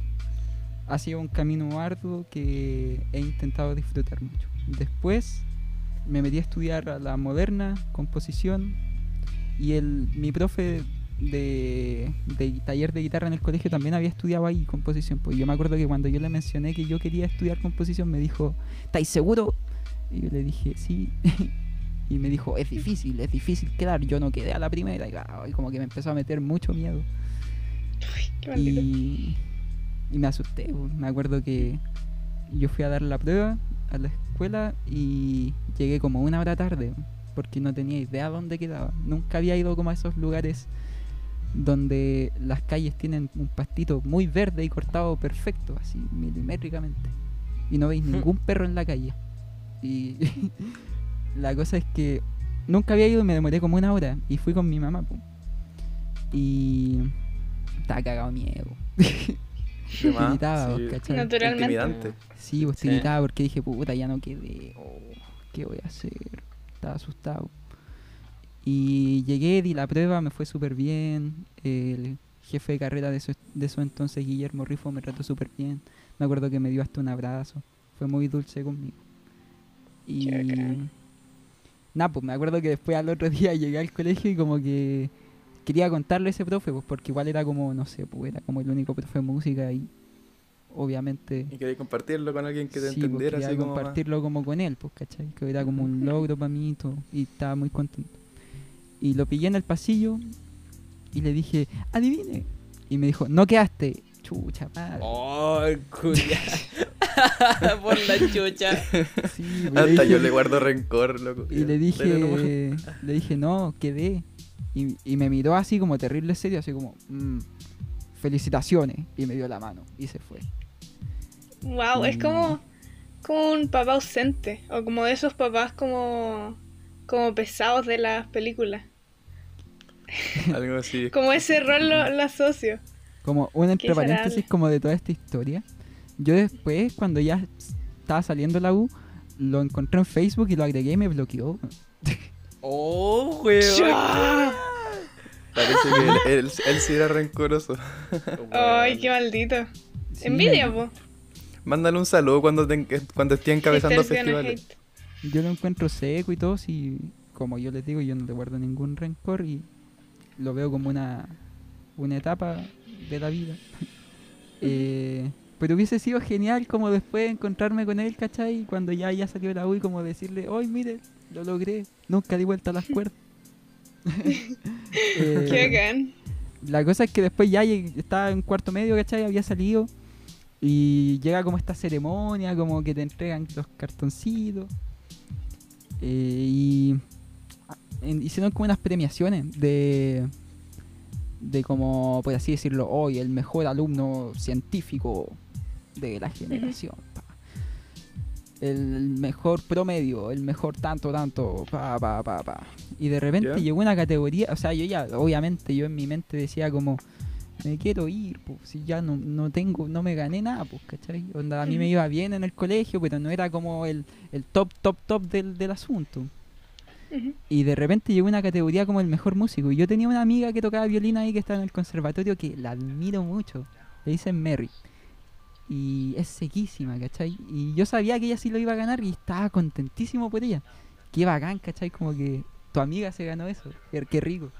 ha sido un camino arduo que he intentado disfrutar mucho. Después me metí a estudiar a la moderna, composición, y el, mi profe de, de taller de guitarra en el colegio también había estudiado ahí composición. Pues yo me acuerdo que cuando yo le mencioné que yo quería estudiar composición, me dijo, ¿estáis seguro? Y yo le dije, sí. [LAUGHS] y me dijo, es difícil, es difícil quedar. Yo no quedé a la primera. Y, como que me empezó a meter mucho miedo. Y, y me asusté. pues. Me acuerdo que yo fui a dar la prueba a la escuela y llegué como una hora tarde porque no tenía idea dónde quedaba. Nunca había ido como a esos lugares donde las calles tienen un pastito muy verde y cortado perfecto, así milimétricamente. Y no veis ningún perro en la calle. Y [LAUGHS] la cosa es que nunca había ido y me demoré como una hora. Y fui con mi mamá. po. Y estaba cagado de miedo. [LAUGHS] Tiritaba,
sí.
¿cachai?
Naturalmente.
Sí,
Sí.
tiritaba porque dije, puta, ya no quedé. oh, ¿Qué voy a hacer? Estaba asustado. Y llegué, di la prueba, me fue súper bien. El jefe de carrera de eso, de eso entonces, Guillermo Rifo, me trató súper bien. Me acuerdo que me dio hasta un abrazo. Fue muy dulce conmigo. Y. Nada, pues me acuerdo que después al otro [LAUGHS] día llegué al colegio y como que quería contarle a ese profe, pues porque igual era como, no sé, pues era como el único profe de música y obviamente
Y quería compartirlo con alguien que te
sí, pues,
entendiera
quería
así como
compartirlo como con él, pues, ¿cachai? Que era como un logro para mí y todo, y estaba muy contento. Y lo pillé en el pasillo y le dije, adivine. Y me dijo, no quedaste. Chucha, madre.
Oh, culia. [LAUGHS] Por la chucha.
Sí, [LAUGHS]
Hasta yo
dije-
le guardo rencor, loco.
Y le
Pero no-
dije, le dije, no, quedé. Y, y me miró así como terrible serio, así como, "Mm, felicitaciones. Y me dio la mano y se fue.
Wow, es
Mm.
como, como un papá ausente. O como de esos papás como, como pesados de las películas. [LAUGHS]
Algo así.
Como ese rol lo, lo asocio.
Como un entre paréntesis como de toda esta historia. Yo después, cuando ya estaba saliendo la U, lo encontré en Facebook y lo agregué y me bloqueó. [LAUGHS]
Oh, weón.
Parece que él, él, él sí era rencoroso. [LAUGHS]
Ay, qué maldito.
Sí,
Envidia, po.
Mándale un saludo cuando, te, cuando esté encabezando
gonna
festivales.
hate.
Yo lo encuentro seco y todo, y como yo les digo, yo no le guardo ningún rencor y lo veo como una, una etapa de la vida. [LAUGHS] Eh, pero hubiese sido genial como después encontrarme con él, ¿cachai? Cuando ya haya salido de la U y como decirle, hoy mire, lo logré, nunca di vuelta a las cuerdas. [LAUGHS] Eh,
Qué bacán.
la cosa es que después ya estaba en cuarto medio, ¿cachai? Había salido. Y llega como esta ceremonia, como que te entregan los cartoncitos. Eh, y en- hicieron como unas premiaciones de. De como, por así decirlo, hoy el mejor alumno científico de la generación. El mejor promedio, el mejor tanto, tanto, pa, pa, pa, pa. Y de repente llegó una categoría, o sea, yo ya, obviamente, yo en mi mente decía como, me quiero ir, pues, si ya no, no tengo, no me gané nada, pues, ¿cachai? Onda, a mí me iba bien en el colegio, pero no era como el, el top, top, top del, del asunto. Y de repente llegó una categoría como el mejor músico. Y yo tenía una amiga que tocaba violín ahí que estaba en el conservatorio que la admiro mucho. Le dicen Mary. Y es sequísima, ¿cachai? Y yo sabía que ella sí lo iba a ganar y estaba contentísimo por ella. Qué bacán, ¿cachai? Como que tu amiga se ganó eso. Qué, rico.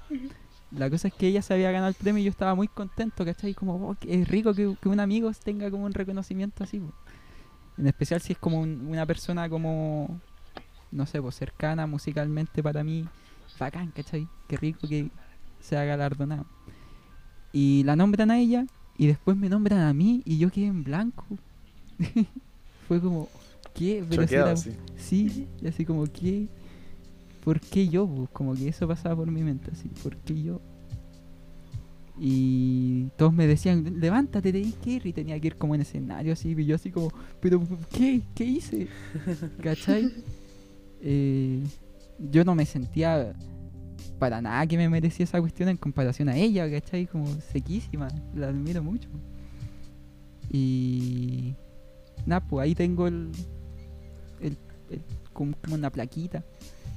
La cosa es que ella se había ganado el premio y yo estaba muy contento, ¿cachai? Como, oh, es rico que, que un amigo tenga como un reconocimiento así. En especial si es como un- una persona como, no sé, pues cercana musicalmente para mí. Bacán, ¿cachai? Qué rico que sea galardonado. Y la nombran a ella y después me nombran a mí y yo quedé en blanco. [LAUGHS] Fue como, ¿qué? Pero si
Choqueado,
era-
sí.
Sí, y así como, ¿qué? ¿Por qué yo? pues? Como que eso pasaba por mi mente, así, ¿por qué yo? Y todos me decían, levántate, tenés que ir, y tenía que ir como en escenario, así, y yo así como, ¿pero qué? ¿Qué hice? [LAUGHS] ¿Cachai? Eh, yo no me sentía para nada que me merecía esa cuestión en comparación a ella, ¿cachai? Como sequísima, la admiro mucho. Y... Nada, pues ahí tengo el- como, como una plaquita.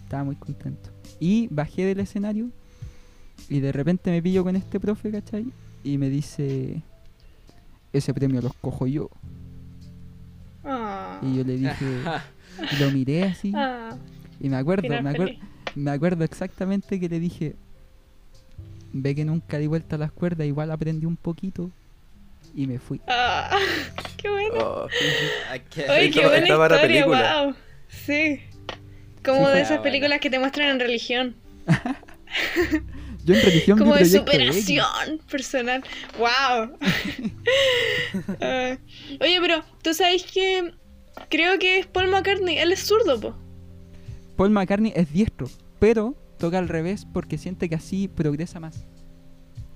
Estaba muy contento. Y bajé del escenario y de repente me pillo con este profe, ¿cachai? Y me dice, ese premio los cojo yo.
Ah.
Y yo le dije, y [LAUGHS] lo miré así.
Ah,
Y me acuerdo, me acuerdo,
feliz.
me acuerdo exactamente que le dije, ve que nunca di vuelta a las cuerdas, igual aprendí un poquito y me fui.
Ah, [LAUGHS] qué bueno.
Oh,
qué-
qué
estaba-
buena historia,
película.
wow. Sí. Como
Sí,
de esas películas que te muestran en religión.
Yo en religión
Como de
X.
superación personal. ¡Wow! [LAUGHS] Ah, oye, pero tú sabes que creo que es Paul McCartney. Él es zurdo, po.
Paul McCartney es diestro, pero toca al revés porque siente que así progresa más.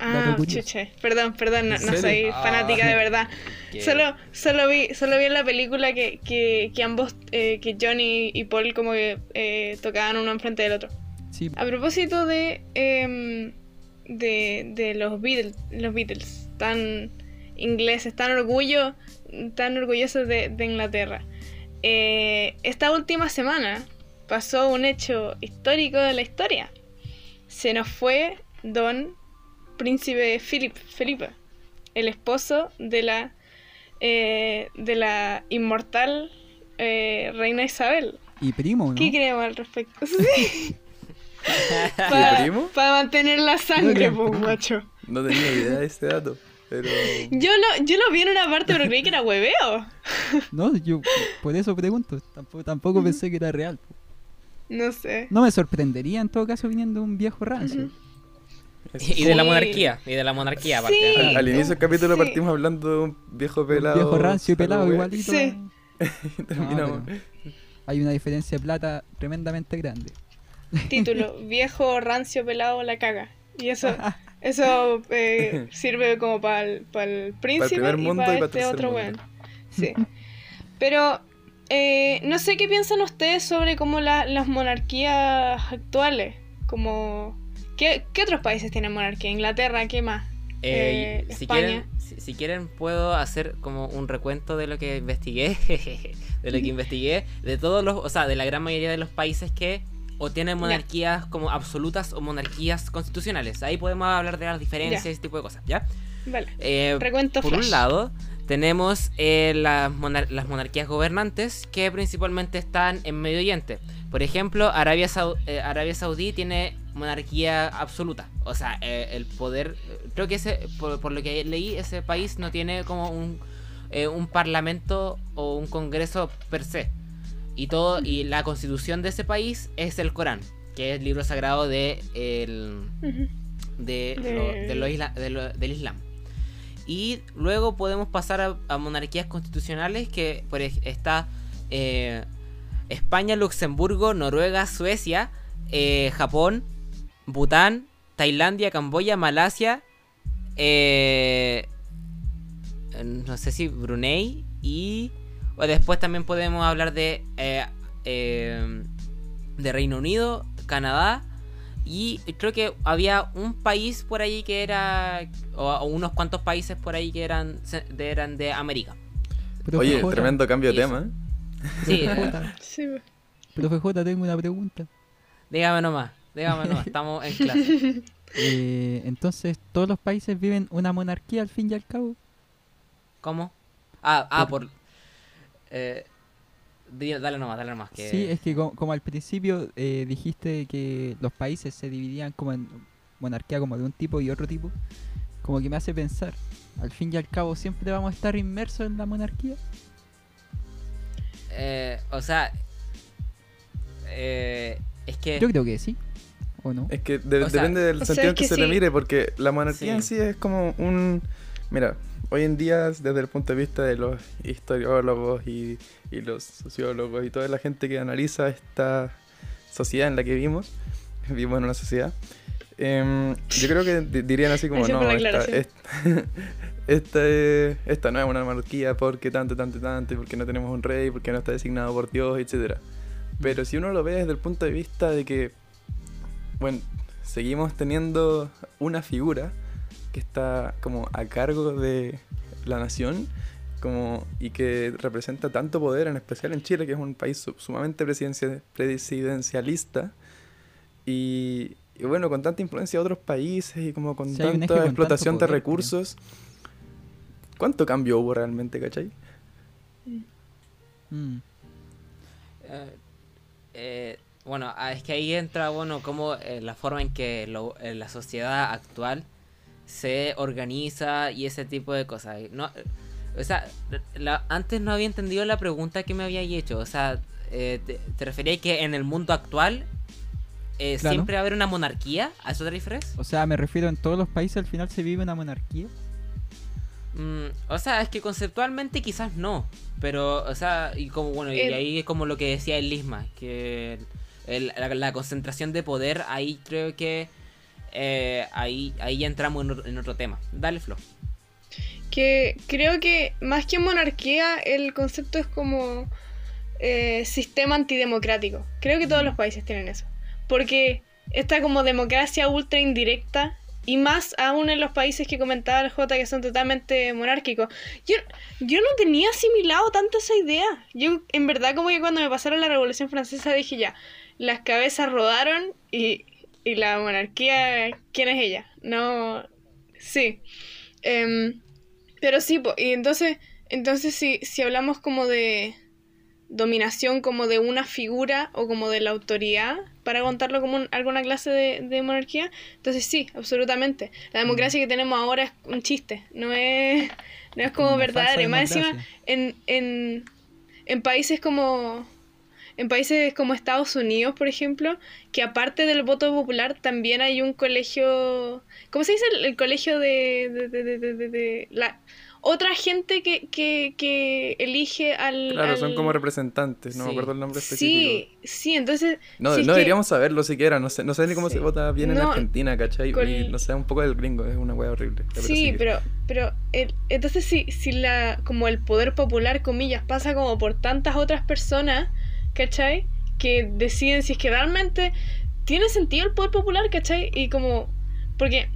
Ah, chuche. Perdón, perdón, no,
¿En
no soy
serio?
fanática
Ah.
de verdad.
qué-
Solo, solo vi, solo vi en la película que, que, que ambos, eh, que Johnny y Paul como que eh, tocaban uno enfrente del otro.
Sí,
A propósito de, em, de, de los Beatles, los Beatles, tan ingleses, tan orgullo, tan orgullosos de, de Inglaterra. Eh, esta última semana pasó un hecho histórico de la historia. Se nos fue Don Príncipe Philip, Felipe, el esposo de la eh, de la inmortal eh, reina Isabel.
y primo, ¿no?
¿Qué creemos al respecto? [LAUGHS] Sí. [LAUGHS]
¿Y primo?
Para mantener la sangre,
No,
pues, macho.
No tenía idea de ese dato. Pero.
Yo lo, yo lo vi en una parte, pero creí que era hueveo. [LAUGHS]
No, yo por eso pregunto. Tampoco, tampoco pensé que era real.
No sé.
No me sorprendería en todo caso viniendo un viejo rancio.
Y de la monarquía, y de la monarquía aparte.
Sí.
Al, al inicio del capítulo
Sí.
partimos hablando de un viejo
Un
pelado.
viejo rancio y pelado igualito.
Sí. [LAUGHS]
y terminamos.
No, pero Hay una diferencia de plata tremendamente grande. [LAUGHS]
Título: Viejo rancio pelado la caga. Y eso, [LAUGHS] eso eh, sirve como para el, príncipe
primer
y
mundo
para
y pa'
este otro weón. Sí. Pero eh, no sé qué piensan ustedes sobre como la- las monarquías actuales. Como ¿qué, qué otros países tienen monarquía? Inglaterra, ¿qué más?
Eh,
Eh,
si,
España.
quieren, si, si quieren, puedo hacer como un recuento de lo que investigué. [LAUGHS] de lo que investigué. De todos los. O sea, de la gran mayoría de los países que o tienen monarquías como absolutas o monarquías constitucionales. Ahí podemos hablar de las diferencias y ese tipo de cosas, ¿ya?
Vale.
Eh,
Recuento
por
flash.
un lado, tenemos las, monar- las monarquías gobernantes que principalmente están en Medio Oriente. Por ejemplo, Arabia Saudí tiene monarquía absoluta. O sea, eh, el poder. Creo que ese, por, por lo que leí, ese país no tiene como un, eh, un parlamento o un congreso per se. Y todo, y la constitución de ese país es el Corán, que es el libro sagrado de el, de, lo- de lo isla- de lo- del Islam. Y luego podemos pasar a, a monarquías constitucionales que por está eh, España, Luxemburgo, Noruega, Suecia, eh, Japón, Bután, Tailandia, Camboya, Malasia, eh, no sé si Brunei y o después también podemos hablar de eh, eh, de Reino Unido, Canadá y creo que había un país por ahí que era o, o unos cuantos países por ahí que eran de, eran de América.
Profe
Oye, tremendo cambio de tema. ¿eh?
Sí,
Profe
eh,
J,
Sí, pues.
profe J, tengo una pregunta.
dígame nomás, dígame nomás, [LAUGHS] estamos en clase.
Eh, entonces, ¿todos los países viven una monarquía al fin y al cabo?
¿Cómo? Ah, ah,
Por-
por eh, dale nomás, dale nomás que
Sí, es que co- como, al principio eh, dijiste que los países se dividían como en monarquía como de un tipo y otro tipo, como que me hace pensar, al fin y al cabo siempre vamos a estar inmersos en la monarquía.
eh, o sea eh, es que
Yo creo que sí, ¿o no?
Es que de-
O sea,
depende del sentido en que,
que
se le mire, porque la monarquía
Sí.
en sí es como un. Mira, hoy en día, desde el punto de vista de los historiólogos y, y los sociólogos y toda la gente que analiza esta sociedad en la que vivimos, [LAUGHS] vivimos en una sociedad, em, yo creo que di- dirían así como, [LAUGHS] no, esta, esta, [LAUGHS] esta, es- esta no es una monarquía porque tanto, tanto, tanto, porque no tenemos un rey, porque no está designado por Dios, etcétera. Pero si uno lo ve desde el punto de vista de que, bueno, seguimos teniendo una figura que está como a cargo de la nación como, y que representa tanto poder, en especial en Chile, que es un país su- sumamente presidencia- presidencialista y, y bueno, con tanta influencia de otros países y como con
Sí,
tanta
con
explotación de
creo.
recursos. ¿Cuánto cambio hubo realmente, cachai?
Mm.
Eh, eh, bueno, ah, es que ahí entra, bueno, como eh, la forma en que lo- eh, la sociedad actual se organiza y ese tipo de cosas. No, eh, o sea, la- antes no había entendido la pregunta que me había hecho. O sea, eh, te, te referías que en el mundo actual eh,
Claro.
siempre va a haber una monarquía? ¿A eso te refieres?
O sea, me refiero en todos los países al final se vive una monarquía.
Mm, o sea, es que conceptualmente quizás no, pero, o sea, y como, bueno, y ahí es como lo que decía el Lisma, que el- la, la concentración de poder, ahí creo que eh, ahí, ahí ya entramos en, otro- en otro tema. Dale, Flo.
Que creo que más que monarquía, el concepto es como eh, sistema antidemocrático. Creo que todos los países tienen eso. Porque esta como democracia ultra indirecta, y más aún en los países que comentaba el J que son totalmente monárquicos. Yo, yo no tenía asimilado tanto esa idea. Yo en verdad como que cuando me pasaron la Revolución Francesa dije ya, las cabezas rodaron y, y la monarquía, ¿quién es ella? No, sí. Em, pero sí, po, y entonces, entonces si, si hablamos como de dominación como de una figura o como de la autoridad, para contarlo como un- alguna clase de, de monarquía, entonces sí, absolutamente. La democracia que tenemos ahora es un chiste, no es, no es como verdadera. Y más encima, en, en, en países como en países como Estados Unidos, por ejemplo, que aparte del voto popular también hay un colegio, ¿cómo se dice? El, el colegio de, de, de- de- de- de- de- la otra gente que, que, que elige al
Claro, son como representantes, no me
Sí.
acuerdo el nombre específico.
Sí, sí, entonces
No,
si
no
que-
deberíamos saberlo siquiera, no sé, no sé ni cómo
Sí.
se vota bien en Argentina, ¿cachai? no sé, un poco del gringo, es una wea horrible.
Sí, pero, pero el- entonces si, si la, como el poder popular, comillas, pasa como por tantas otras personas, ¿cachai? Que deciden si es que realmente tiene sentido el poder popular, ¿cachai? Y como, porque,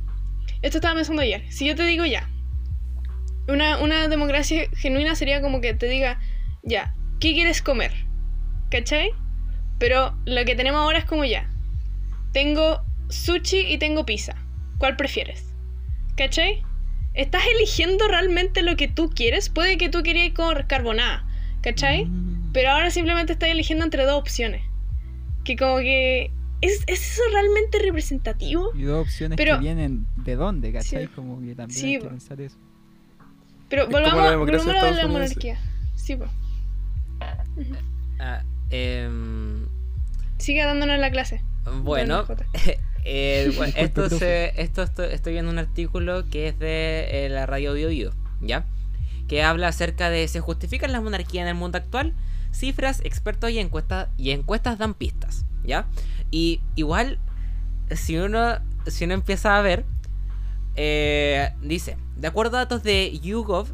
esto estaba pensando ayer, si yo te digo ya, una, una democracia genuina sería como que te diga, ya, ¿qué quieres comer? ¿Cachai? Pero lo que tenemos ahora es como ya, tengo sushi y tengo pizza, ¿cuál prefieres? ¿Cachai? Estás eligiendo realmente lo que tú quieres. Puede que tú querías con carbonada, ¿cachai?
Mm.
Pero ahora simplemente estás eligiendo entre dos opciones. Que como que... ¿Es, es eso realmente representativo?
Y dos opciones
Pero-
que vienen de dónde, ¿cachai?
Sí.
Como que también
Sí,
hay que pensar eso.
Pero volvamos,
la
volvamos a la monarquía. Sí, pues.
Ah, em,
Sigue dándonos la clase.
bueno, [LAUGHS] eh, [LAUGHS] bueno, esto, se, esto estoy, estoy viendo un artículo que es de eh, la radio Bio Bio, ¿ya? Que habla acerca de ¿se justifican las monarquías en el mundo actual? Cifras, expertos y encuestas, y encuestas dan pistas, ¿ya? Y igual, si uno, si uno empieza a ver, eh, dice, de acuerdo a datos de YouGov,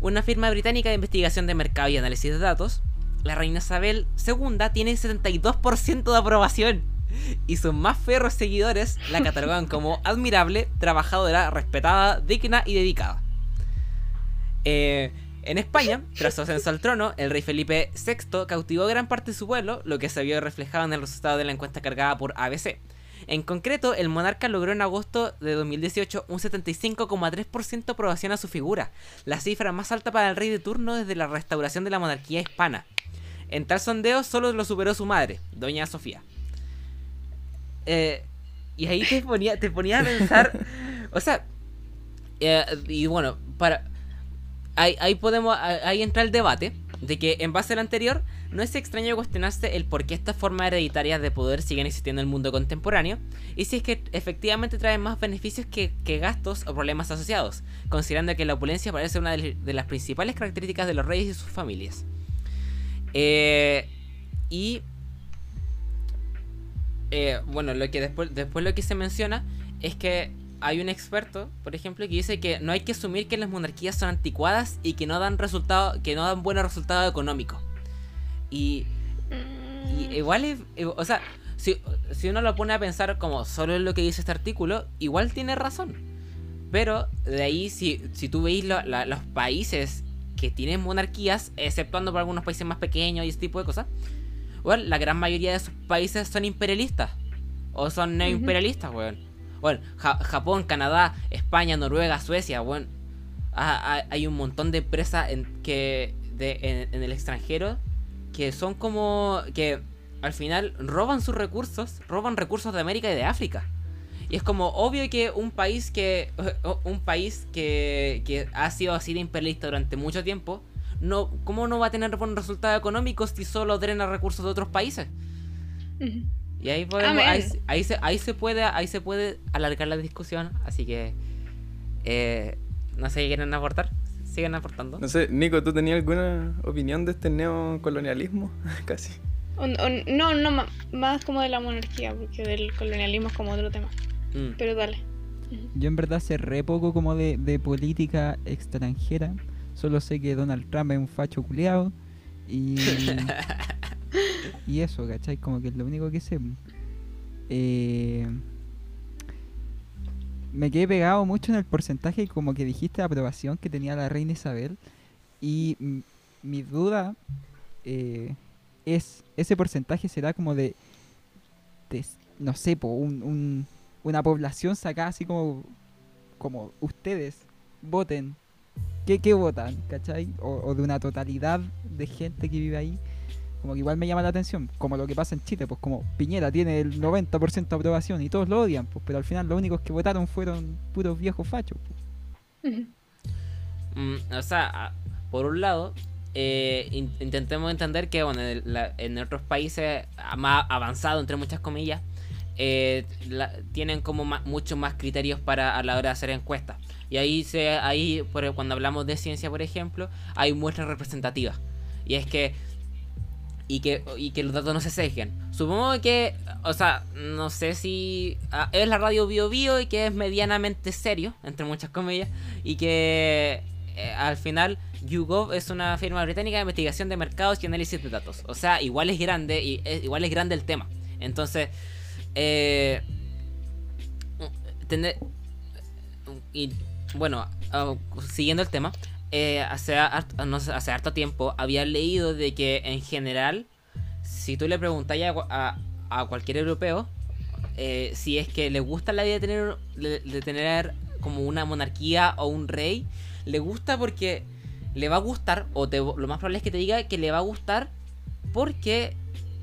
una firma británica de investigación de mercado y análisis de datos, la reina Isabel II tiene 72% de aprobación. Y sus más ferros seguidores la [LAUGHS] catalogan como admirable, trabajadora, respetada, digna y dedicada. Eh, en España, tras su ascenso al trono, el rey Felipe VI cautivó gran parte de su pueblo, lo que se vio reflejado en el resultado de la encuesta cargada por ABC. En concreto, el monarca logró en agosto de 2018 un 75,3% de aprobación a su figura, la cifra más alta para el rey de turno desde la restauración de la monarquía hispana. En tal sondeo solo lo superó su madre, doña Sofía. Eh, y ahí te ponía, te ponía a pensar, [LAUGHS] o sea, eh, y bueno, para... ahí, podemos, ahí entra el debate de que en base al anterior, no es extraño cuestionarse el por qué estas formas hereditarias de poder siguen existiendo en el mundo contemporáneo y si es que efectivamente traen más beneficios que, gastos o problemas asociados, considerando que la opulencia parece una de, las principales características de los reyes y sus familias. Eh, y eh, bueno, lo que después, después lo que se menciona es que hay un experto, por ejemplo, que dice que no hay que asumir que las monarquías son anticuadas y que no dan resultado, que no dan buenos resultados económicos. Y, y mm. igual es, eh, o sea, si, uno lo pone a pensar como solo en lo que dice este artículo, igual tiene razón. Pero de ahí, si, si tú veis los países que tienen monarquías, exceptuando por algunos países más pequeños y ese tipo de cosas, bueno, la gran mayoría de esos países son imperialistas. O son neoimperialistas, weón. Bueno, Japón, Canadá, España, Noruega, Suecia, bueno, hay un montón de empresas en, que en, el extranjero que son como que al final roban sus recursos, roban recursos de América y de África. Y es como obvio que un país que un país que, que ha sido así de imperialista durante mucho tiempo, no cómo no va a tener buenos resultados económicos si solo drena recursos de otros países. Y ahí podemos, ahí, se, ahí se puede, ahí se puede alargar la discusión, así que eh, no sé qué quieren aportar, siguen aportando.
No sé, Nico, ¿tú tenías alguna opinión de este neocolonialismo? [LAUGHS] Casi.
no, no, más como de la monarquía, porque del colonialismo es como otro tema. Mm. Pero dale.
Yo en verdad sé re poco como de, de política extranjera. Solo sé que Donald Trump es un facho culiado. Y [LAUGHS] [LAUGHS] y eso, ¿cachai? Como que es lo único que sé. Eh, me quedé pegado mucho en el porcentaje, como que dijiste, de aprobación que tenía la reina Isabel. Y mi duda eh, es, ese porcentaje será como de, no sé, po, un, una población sacada así como, como ustedes voten. ¿Qué, qué votan? ¿Cachai? o de una totalidad de gente que vive ahí como que igual me llama la atención, como lo que pasa en Chile, pues como Piñera tiene el 90% de aprobación y todos lo odian, pues, pero al final los únicos que votaron fueron puros viejos fachos. Pues.
Mm, o sea, por un lado, eh, intentemos entender que bueno, en, otros países más avanzados, entre muchas comillas, eh, tienen como muchos más criterios para a la hora de hacer encuestas. Y ahí, se, ahí cuando hablamos de ciencia, por ejemplo, hay muestras representativas. Y es que y que, y que los datos no se sesguen. Supongo que, o sea, no sé si ah, es la radio Bio Bio y que es medianamente serio, entre muchas comillas, y que eh, al final YouGov es una firma británica de investigación de mercados y análisis de datos. O sea, igual es grande y igual es grande el tema. Entonces, eh, y bueno, ah, siguiendo el tema, eh, hace, no hace harto tiempo había leído de que en general, si tú le preguntas a, a, cualquier europeo eh, si es que le gusta la idea de tener, de, tener como una monarquía o un rey, le gusta porque le va a gustar, o lo más probable es que te diga que le va a gustar porque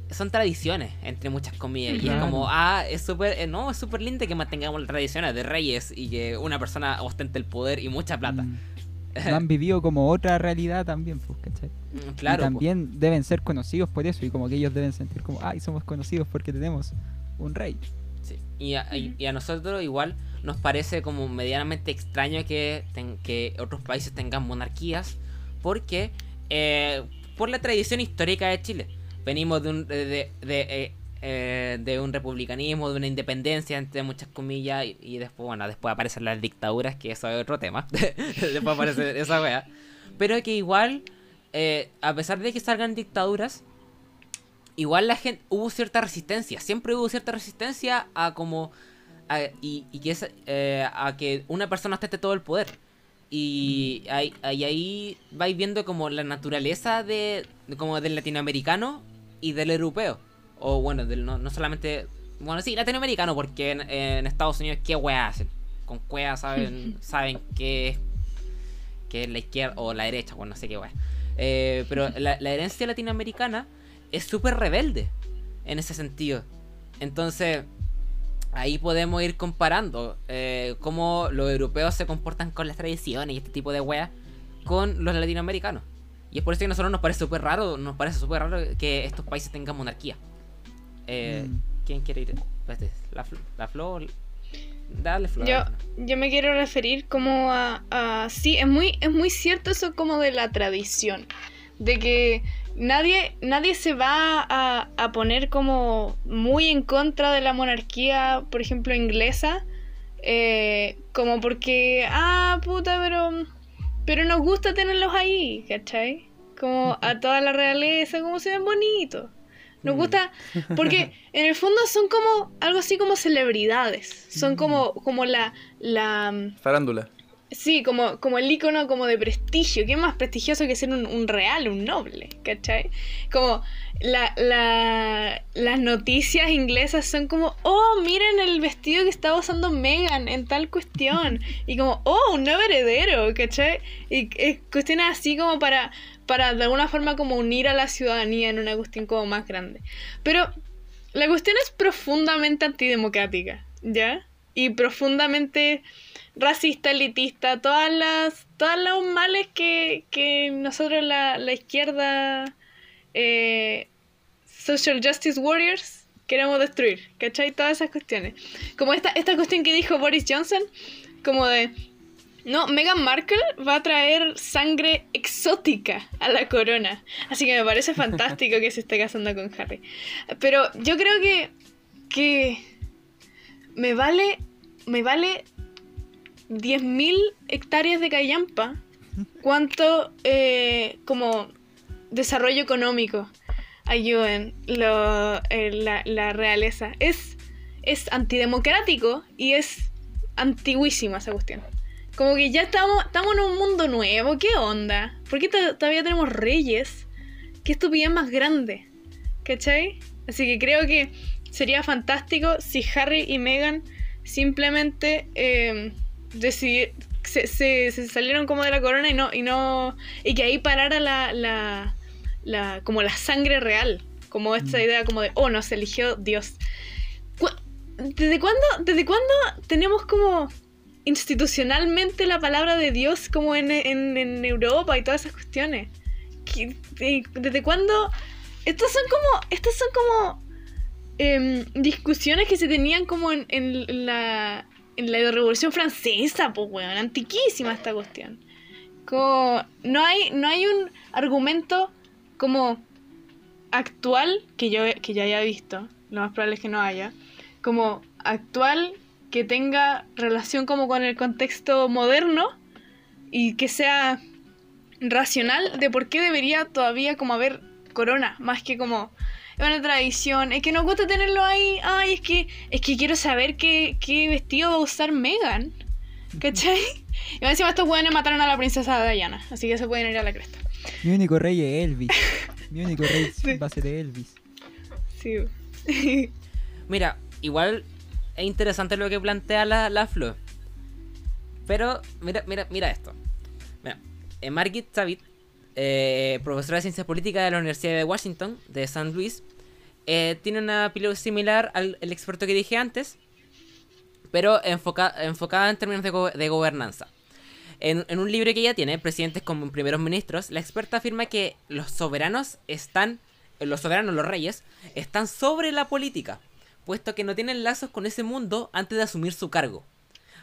son tradiciones, entre muchas comillas. Y es como, ah, es súper, eh, no, es súper lindo que mantengamos las tradiciones de reyes y que una persona ostente el poder y mucha plata. Mm [LAUGHS]
han vivido como otra realidad también, pues, ¿cachai? Mm, claro. Y también deben ser conocidos por eso y como que ellos deben sentir como, ay, somos conocidos porque tenemos un rey.
Sí. Y a, nosotros igual nos parece como medianamente extraño que, que otros países tengan monarquías porque eh, por la tradición histórica de Chile. Venimos de, un, de, eh, eh, de un republicanismo, de una independencia, entre muchas comillas, y, después, bueno, después aparecen las dictaduras, que eso es otro tema. [LAUGHS] después aparece esa wea. Pero que igual, eh, a pesar de que salgan dictaduras, igual la gente, hubo cierta resistencia, siempre hubo cierta resistencia a como, y, que eh, a que una persona esté todo el poder. Y ahí, ahí, vais viendo como la naturaleza de, como del latinoamericano y del europeo o bueno, no, solamente. Bueno, sí, latinoamericano, porque en, Estados Unidos, ¿qué weá hacen? Con cuea saben, [LAUGHS] saben qué es, la izquierda o la derecha, bueno, no sé qué weá. Eh, pero [LAUGHS] la, herencia latinoamericana es súper rebelde en ese sentido. Entonces, ahí podemos ir comparando eh, cómo los europeos se comportan con las tradiciones y este tipo de weas con los latinoamericanos. Y es por eso que a nosotros nos parece súper raro, nos parece súper raro que estos países tengan monarquía. Eh,
Mm.
¿Quién quiere ir? Espérate, la, fl- la flor. Dale, flor.
Yo, yo me quiero referir como a, a- sí, es muy, es muy cierto eso como de la tradición, de que nadie, nadie se va a, a poner como muy en contra de la monarquía, por ejemplo, inglesa, eh, como porque, ah, puta, pero, pero nos gusta tenerlos ahí, ¿cachai? Como a toda la realeza, como se ven bonitos. Nos
Mm.
gusta, porque en el fondo son como algo así como celebridades. Son como, como la, la,
Farándula.
sí, como, como el icono como de prestigio. ¿Qué más prestigioso que ser un, un real, un noble? ¿Cachai? Como la, la, las noticias inglesas son como, oh, miren el vestido que estaba usando Meghan en tal cuestión. Y como, oh, un nuevo heredero, ¿cachai? Y es cuestiones así como para, para de alguna forma como unir a la ciudadanía en una cuestión como más grande. Pero la cuestión es profundamente antidemocrática, ¿ya? Y profundamente racista, elitista, todas las, todos los males que, que nosotros la, la izquierda eh, Social Justice Warriors queremos destruir, ¿cachai? Todas esas cuestiones. Como esta, esta cuestión que dijo Boris Johnson, como de, no, Meghan Markle va a traer sangre exótica a la corona. Así que me parece fantástico que se esté casando con Harry. Pero yo creo que, que me vale, me vale 10.000 hectáreas de callampa cuánto eh, como desarrollo económico ayuden la, la realeza. Es, es antidemocrático y es antiguísima esa. Como que ya estamos, estamos en un mundo nuevo. ¿Qué onda? ¿Por qué to- todavía tenemos reyes? ¿Qué estupidez más grande? ¿Cachai? Así que creo que sería fantástico si Harry y Meghan simplemente eh, decidi- se, se- se salieron como de la corona y no, y no. y que ahí parara la, la, la- como la sangre real. Como esta
Mm.
idea como de, oh, nos eligió Dios. Cu- ¿Desde cuándo, ¿Desde cuándo tenemos como institucionalmente la palabra de Dios como en, en- en Europa y todas esas cuestiones? ¿Qué- de- ¿Desde cuándo? Estos son como. Estas son como. em, discusiones que se tenían como en, en la. En la Revolución Francesa, pues weón. Antiquísima esta cuestión. No hay, no hay un argumento como actual que yo, que yo haya visto. Lo más probable es que no haya. Como actual que tenga relación como con el contexto moderno y que sea racional de por qué debería todavía como haber corona, más que como es una tradición, es que nos gusta tenerlo ahí, ay, es que es que quiero saber qué, qué vestido va a usar Megan, ¿cachai? [LAUGHS] Y encima estos hueones mataron a la princesa Diana, así que se pueden ir a la cresta.
Mi único rey es Elvis. [LAUGHS] Mi único rey
Sí.
va a ser Elvis.
Sí. [LAUGHS]
Mira, igual es interesante lo que plantea la, la Flo. Pero, mira, mira, mira esto. Mira, eh, Margit Savit, eh, profesora de Ciencias Políticas de la Universidad de Washington, de San Luis, eh, tiene una opinión similar al el experto que dije antes, pero enfoca- enfocada en términos de, de gobernanza. En, en un libro que ella tiene, Presidentes como primeros ministros, la experta afirma que los soberanos están, los soberanos, los reyes, están sobre la política, puesto que no tienen lazos con ese mundo antes de asumir su cargo,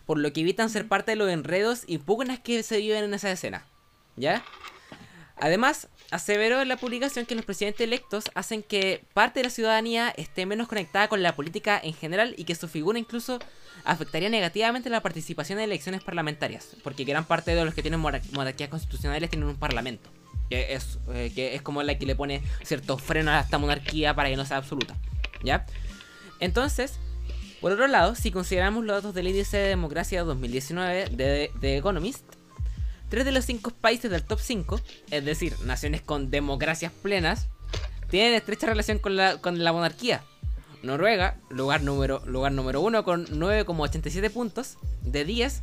por lo que evitan ser parte de los enredos y pugnas que se viven en esa escena. ¿Ya? Además, aseveró en la publicación que los presidentes electos hacen que parte de la ciudadanía esté menos conectada con la política en general y que su figura incluso afectaría negativamente la participación en elecciones parlamentarias, porque gran parte de los que tienen monar- monarquías constitucionales tienen un parlamento, que es, eh, que es como la que le pone cierto freno a esta monarquía para que no sea absoluta. ¿Ya? Entonces, por otro lado, si consideramos los datos del índice de democracia 2019 de The Economist, Tres de los cinco países del top 5, es decir, naciones con democracias plenas, tienen estrecha relación con la, con la monarquía. Noruega, lugar número, lugar número 1 con 9,87 puntos de 10.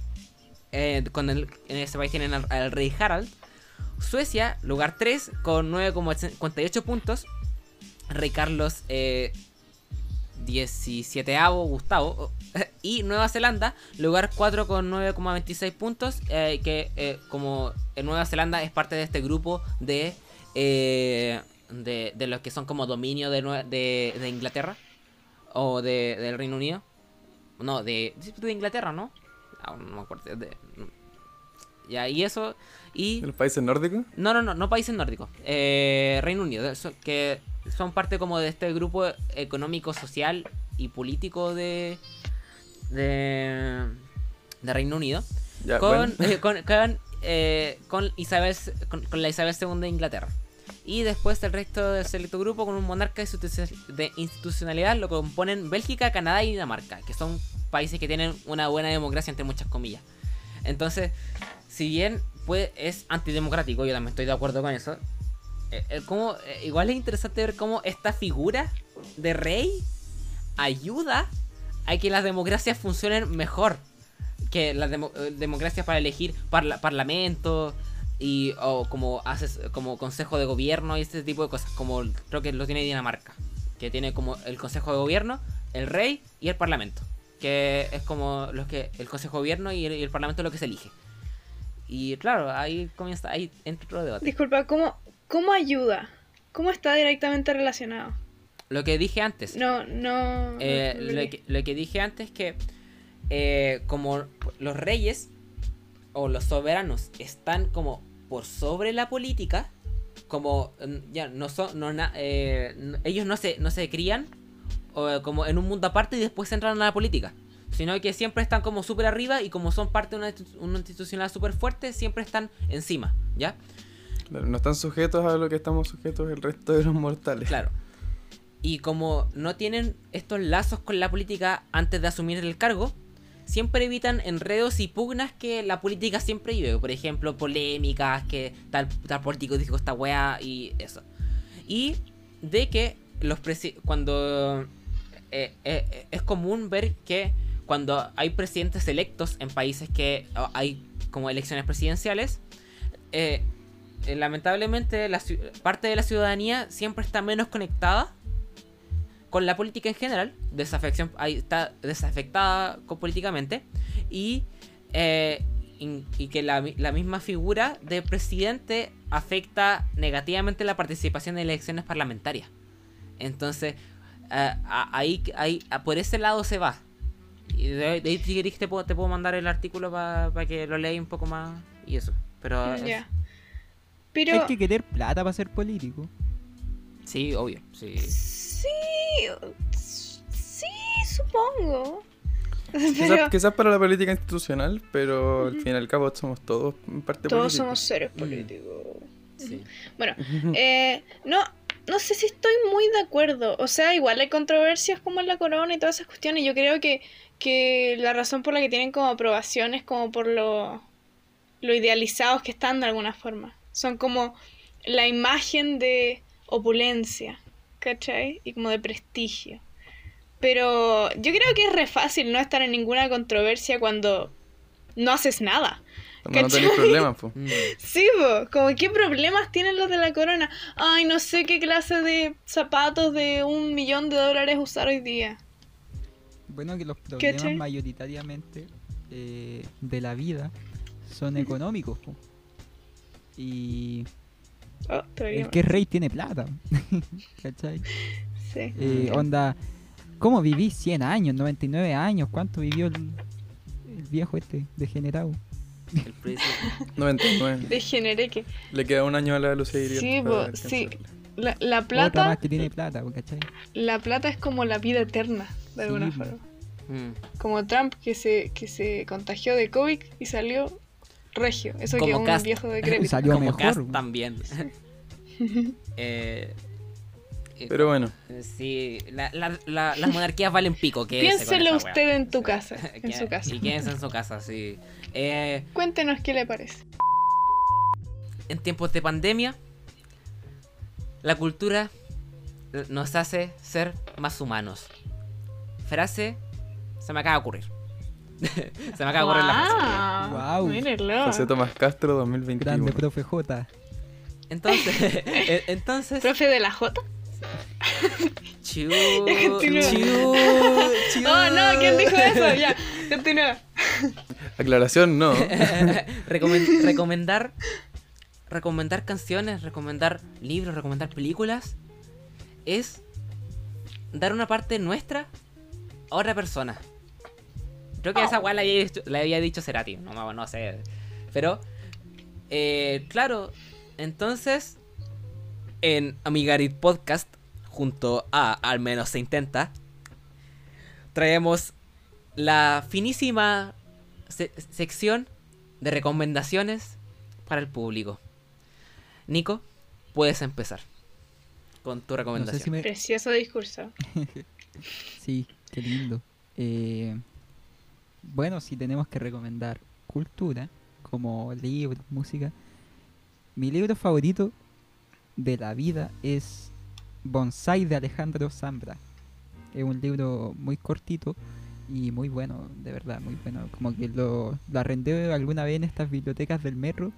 eh, con el, en ese país tienen al, al rey Harald. Suecia, lugar 3 con 9,58 puntos. Rey Carlos eh, 17 Gustavo. [LAUGHS] y Nueva Zelanda, lugar 4 con 9,26 puntos, eh, que eh, como Nueva Zelanda es parte de este grupo de, eh, de, de los que son como dominio de, de, de Inglaterra o de, del Reino Unido. No, de, de Inglaterra, ¿no? Ah, no me acuerdo. de- ya, y eso. Y
¿En los países nórdicos?
no, no, no, no países nórdicos. Eh, Reino Unido, eso- que son parte como de este grupo económico, social y político de de, de Reino Unido.
Ya,
con,
bueno.
eh, con, con, eh, con Isabel, con, con la Isabel II de Inglaterra. Y después el resto del selecto grupo con un monarca de institu- de institucionalidad lo componen Bélgica, Canadá y Dinamarca, que son países que tienen una buena democracia entre muchas comillas. Entonces, si bien pues, es antidemocrático, yo también estoy de acuerdo con eso, como, eh, igual es interesante ver cómo esta figura de rey ayuda a que las democracias funcionen mejor que las demo- eh, democracias para elegir parla- parlamento y o como haces como consejo de gobierno y este tipo de cosas como creo que lo tiene Dinamarca que tiene como el consejo de gobierno el rey y el parlamento que es como los que el consejo de gobierno y el, y el parlamento es lo que se elige. Y claro ahí comienza ahí entra otro debate.
Disculpa, ¿cómo, ¿cómo ayuda? ¿Cómo está directamente relacionado?
lo que dije antes
No, no.
Eh, lo, que, lo que dije antes que eh, como los reyes o los soberanos están como por sobre la política, como mm, ya no son, no na- eh, ellos no se, no se crían o, como en un mundo aparte y después entran a la política, sino que siempre están como súper arriba y como son parte de una, una institucional súper fuerte, siempre están encima, ¿ya?
Claro, no están sujetos a lo que estamos sujetos el resto de los mortales.
Claro. Y como no tienen estos lazos con la política antes de asumir el cargo, siempre evitan enredos y pugnas que la política siempre vive. Por ejemplo, polémicas, que tal, tal político dijo esta weá y eso. Y de que los cuando eh, eh, es común ver que cuando hay presidentes electos en países que hay como elecciones presidenciales, eh, eh, lamentablemente la parte de la ciudadanía siempre está menos conectada con la política en general, desafección, ahí está desafectada políticamente, y, eh, y que la, la misma figura de presidente afecta negativamente la participación en elecciones parlamentarias. Entonces, eh, ahí, ahí por ese lado se va. Y de, ahí si querés te puedo, te puedo mandar el artículo para que lo leáis un poco más y eso. Pero.
Pero.
Hay que querer plata para ser político.
sí, obvio. Sí.
Sí. Sí, supongo.
Quizás,
Pero
quizás para la política institucional, pero al fin y al cabo somos todos en parte
todos somos seres
Mm.
políticos.
sí.
Bueno, eh, no, no sé si estoy muy de acuerdo. O sea, igual hay controversias como en la corona y todas esas cuestiones. Yo creo que, que la razón por la que tienen como aprobación es como por lo, lo idealizados que están de alguna forma. Son como la imagen de opulencia, ¿cachai? Y como de prestigio. Pero yo creo que es re fácil no estar en ninguna controversia cuando no haces nada.
Cuando no
¿Cachai?
tenéis problemas, pues.
Mm.
Sí, po, como qué problemas tienen los de la corona. Ay, no sé qué clase de zapatos de un millón de dólares usar hoy día.
Bueno, que los problemas
¿Cachai?
mayoritariamente eh, de la vida son económicos. po. Y
Oh, todavía
el que es rey tiene plata. [LAUGHS] ¿Cachai?
Sí.
Eh, onda, ¿cómo viví 100 años, 99 años? ¿Cuánto vivió el, el viejo este degenerado?
El precio.
99.
Degeneré que
Le queda un año a la Iriart
Sí, po, sí. la, la
Otra
plata,
más que tiene plata, ¿cachai?
la plata es como la vida eterna, de alguna
Sí,
forma.
Mm.
Como Trump que se, que se contagió de COVID y salió regio. Eso
Como
que un
Cast.
viejo decrépito. [LAUGHS]
Salió
Como
mejor.
Cast también. [LAUGHS] eh, eh,
Pero bueno,
sí, la- la- la- las monarquías valen pico.
Piénselo usted
wea.
en tu casa, [LAUGHS] en su casa.
Y quédense en su casa, sí. Eh,
Cuéntenos qué le parece.
en tiempos de pandemia, la cultura nos hace ser más humanos. Frase se me acaba de ocurrir. Se me acaba de ocurrir la frase.
Guau,
Guau.
mírenlo.
José Tomás Castro 2021.
Grande, profe J.
Entonces, [LAUGHS] entonces
¿Profe de la J? [LAUGHS] Continúa.
chu, chu.
Oh, no, ¿quién dijo eso? Ya, continúa.
Aclaración, no. [LAUGHS]
Recomen- recomendar recomendar canciones, recomendar libros, recomendar películas es dar una parte nuestra a otra persona. Creo que esa
Oh.
weá la había, dicho- la había dicho Cerati, no, no, no sé. Pero, eh, claro, entonces, en Amigarit Podcast, junto a Al menos se intenta, traemos la finísima se- sección de recomendaciones para el público. Nico, puedes empezar con tu
No
recomendación.
sé si me...
Precioso discurso. [LAUGHS]
Sí, qué lindo. Eh, bueno, si tenemos que recomendar cultura, como libros, música, mi libro favorito de la vida es Bonsai de Alejandro Zambra. Es un libro muy cortito y muy bueno, de verdad, muy bueno. Como que lo, lo arrendé alguna vez en estas bibliotecas del metro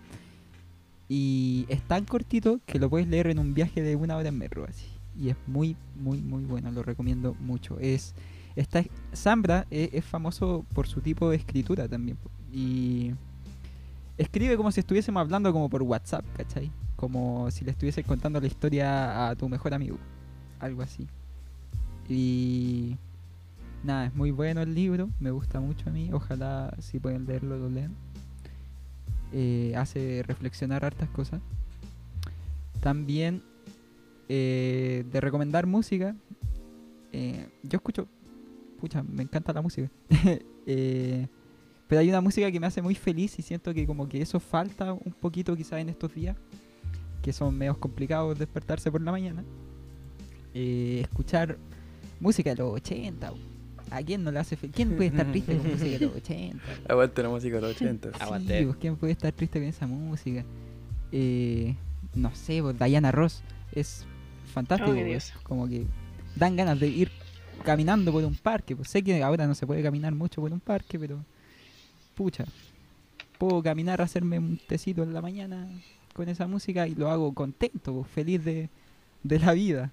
y es tan cortito que lo puedes leer en un viaje de una hora en metro, así. Y es muy, muy, muy bueno, lo recomiendo mucho. Es esta Zambra es, famoso por su tipo de escritura también. Y escribe como si estuviésemos hablando como por WhatsApp, ¿cachai? Como si le estuvieses contando la historia a tu mejor amigo. Algo así. Y nada, es muy bueno el libro, me gusta mucho a mí. Ojalá si pueden leerlo, lo lean. Eh, hace reflexionar hartas cosas. También eh, de recomendar música. eh, yo escucho, pucha, me encanta la música. [LAUGHS] Eh, pero hay una música que me hace muy feliz y siento que como que eso falta un poquito quizás en estos días, que son medios complicados despertarse por la mañana. Eh, escuchar música de los 80. ¿A quién no le hace feliz? ¿Quién puede estar triste con música de los 80? [LAUGHS]
Aguante la música de los 80.
Aguante.
Sí, pues, ¿quién puede estar triste con esa música? Eh, no sé, pues, Diana Ross es fantástico.
Oh,
pues, como que dan ganas de ir caminando por un parque. Pues sé que ahora no se puede caminar mucho por un parque, pero pucha, puedo caminar, hacerme un tecito en la mañana con esa música y lo hago contento, pues, feliz de, de la vida.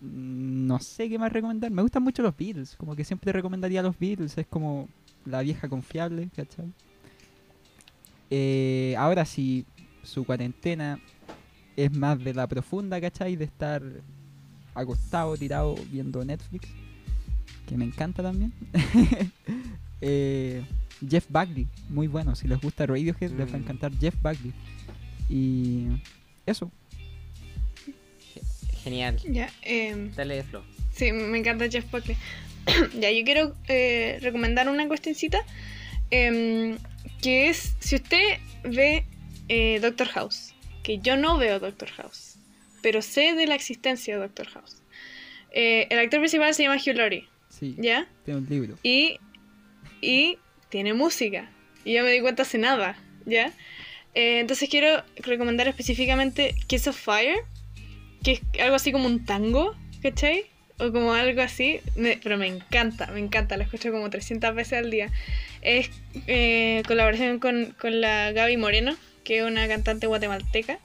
Mm, No sé qué más recomendar. Me gustan mucho los Beatles. Como que siempre recomendaría los Beatles. Es como la vieja confiable, ¿cachai? Eh, ahora si su cuarentena es más de la profunda, ¿cachai? De estar acostado, tirado, viendo Netflix. Que me encanta también. [LAUGHS] Eh, Jeff Buckley, muy bueno. Si les gusta Radiohead, les va a
Mm.
encantar Jeff Buckley. Y eso.
Genial.
Ya, em,
Dale, Flo.
Sí, me encanta Jeff Buckley. [CLEARS THROAT] ya, yo quiero eh, recomendar una cuestioncita. em, que es, si usted ve eh, Doctor House, que yo no veo Doctor House, pero sé de la existencia de Doctor House. Eh, el actor principal se llama Hugh Laurie,
Sí,
¿ya?
tiene un libro.
Y, y tiene música. Y yo me di cuenta hace nada, ¿ya? Eh, entonces quiero recomendar específicamente Kiss of Fire, que es algo así como un tango, ¿cachai? O como algo así, me- pero me encanta, me encanta, lo escucho como 300 veces al día. Es eh, colaboración con, con la Gaby Moreno, que es una cantante guatemalteca.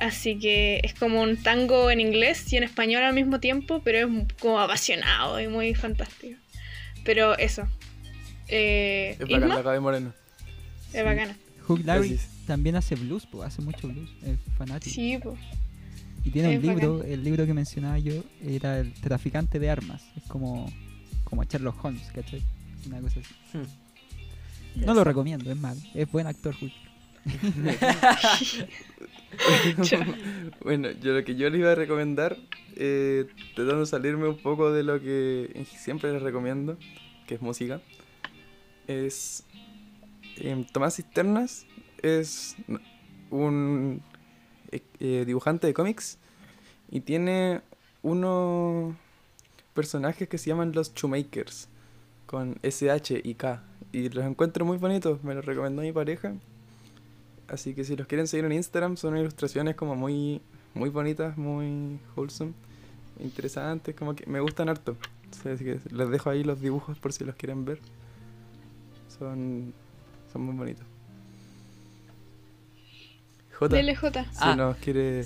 Así que es como un tango en inglés y en español al mismo tiempo, pero es como apasionado y muy fantástico. Pero eso. Eh,
Es bacán
Isma,
la Moreno.
es bacana.
Hugh
Gracias.
también hace blues, po, hace mucho blues, es fanático.
Sí, pues.
Y tiene
es
un libro, el libro que mencionaba yo era El traficante de armas. Es como, como Sherlock Holmes, ¿cachai? Una cosa así.
Hmm.
No lo recomiendo, es mal. Es buen actor, Hugh. [LAUGHS] [LAUGHS] [LAUGHS] [LAUGHS] [LAUGHS]
bueno, yo lo que yo les iba a recomendar, eh, tratando de salirme un poco de lo que siempre les recomiendo, que es música, es em, Tomás Cisternas, es un eh, eh, dibujante de cómics y tiene unos personajes que se llaman los Shoemakers, con SH y K, y los encuentro muy bonitos, me los recomendó mi pareja. Así que si los quieren seguir en Instagram, son ilustraciones como muy, muy bonitas, muy wholesome, interesantes, como que me gustan harto. Así que les dejo ahí los dibujos por si los quieren ver. Son, son muy bonitos. J,
Dele J.
si
Ah.
nos quiere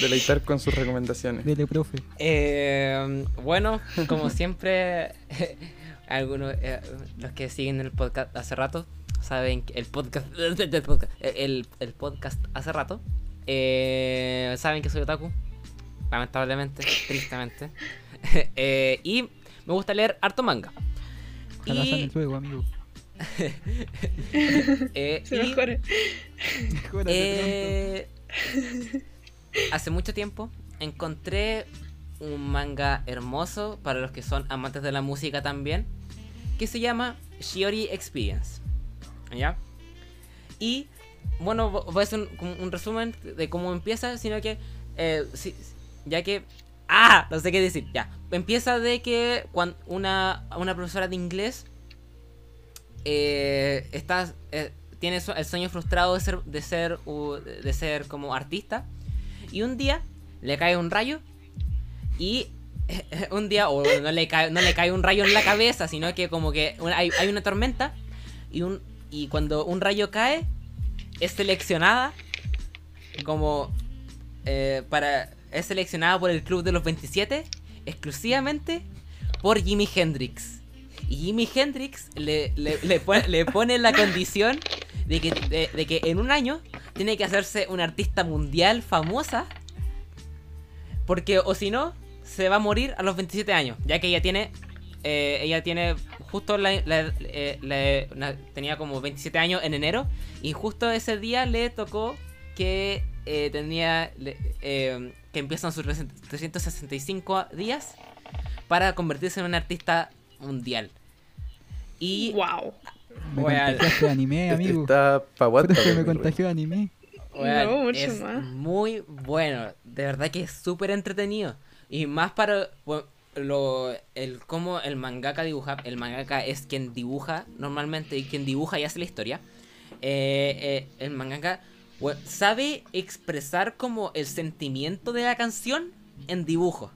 deleitar con sus recomendaciones.
Dele, profe.
Eh, bueno, como siempre, [LAUGHS] algunos eh, los que siguen el podcast hace rato saben que el podcast, [LAUGHS] el podcast, el, el podcast hace rato eh, saben que soy otaku, lamentablemente, [LAUGHS] tristemente, [LAUGHS] Eh, y me gusta leer harto manga.
Ojalá
Y,
el juego, amigo.
eh,
Se
y-. Eh, hace mucho tiempo encontré un manga hermoso para los que son amantes de la música también, que se llama Shiori Experience. ¿Ya? Y bueno, vo- voy a hacer un, resumen de cómo empieza, sino que eh, ya que ah, no sé qué decir, ya. Empieza de que cuando una una profesora de inglés eh, está, eh, tiene el sueño frustrado de ser, de ser, de ser como artista. Y un día le cae un rayo. Y [LAUGHS] un día, o no le, cae, no le cae un rayo en la cabeza, sino que como que hay, hay una tormenta. Y, un, y cuando un rayo cae, es seleccionada como eh, para. Es seleccionada por el club de los 27 exclusivamente por Jimi Hendrix. Y Jimi Hendrix le, le, pone, le pone la condición de que, de que en un año tiene que hacerse una artista mundial famosa. Porque, o si no, se va a morir a los 27 años. Ya que ella tiene. eh, ella tiene. Justo la, la- eh, la- tenía como 27 años en enero. Y justo ese día le tocó que eh, tenía. le- eh, que empiezan sus 365 días para convertirse en una artista mundial. Y.
Wow.
Me contagiaste de anime, amigo.
Está
Profe, me contagió de anime.
Weón,
No, mucho
es
más.
muy bueno. De verdad que es súper entretenido. Y más para bueno, lo, el cómo el mangaka dibuja. El mangaka es quien dibuja normalmente y quien dibuja y hace la historia. Eh, eh, el mangaka sabe expresar como el sentimiento de la canción en dibujo.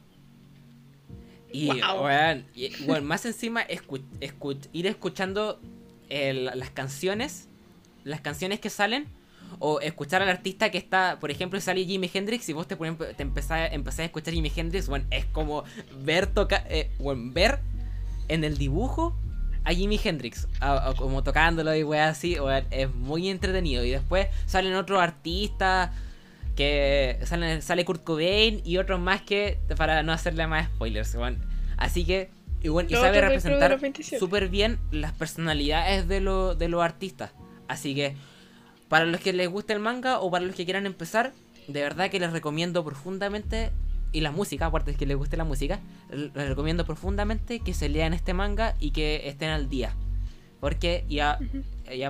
Y,
Wow.
y, más encima escu- escu- ir escuchando el- las canciones, las canciones que salen, o escuchar al artista que está, por ejemplo, sale Jimi Hendrix y vos te, te empezás, empezás a escuchar Jimi Hendrix, bueno, es como ver toca eh, bueno, ver en el dibujo a Jimi Hendrix, a- a- como tocándolo y weá así, weón, es muy entretenido. Y después salen otros artistas que salen, sale Kurt Cobain y otros más que para no hacerle más spoilers, weón. Así que, y, bueno, y sabe representar
los 27.
súper bien las personalidades de, lo- de los artistas. Así que, para los que les guste el manga o para los que quieran empezar, de verdad que les recomiendo profundamente, y la música, aparte de que les guste la música, les recomiendo profundamente que se lean este manga y que estén al día. Porque, y, a- y,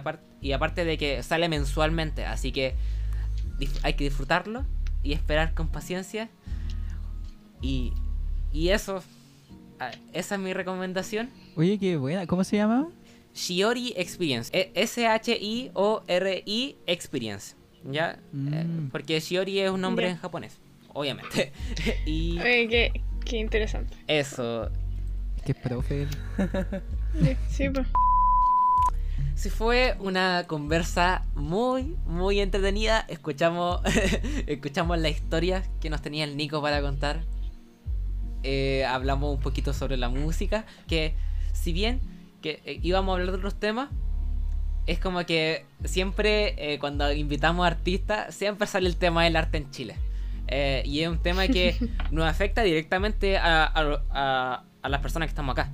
y aparte de que sale mensualmente, así que hay que disfrutarlo y esperar con paciencia. Y, y eso, ah, esa es mi recomendación.
Oye, qué buena. ¿Cómo se llama?
Shiori Experience. E- S-H-I-O-R-I Experience. ¿Ya? Eh,
Mm.
porque Shiori es un nombre en japonés, obviamente. [LAUGHS] y
Oye, qué, qué interesante.
eso.
Es profe.
Sí, Sí, pues.
Si fue una conversa muy, muy entretenida. Escuchamos, [LAUGHS] escuchamos la historia que nos tenía el Nico para contar. Eh, hablamos un poquito sobre la música. Que si bien que eh, íbamos a hablar de otros temas, es como que siempre eh, cuando invitamos artistas, siempre sale el tema del arte en Chile. Eh, y es un tema que [LAUGHS] nos afecta directamente a, a- a- a las personas que estamos acá.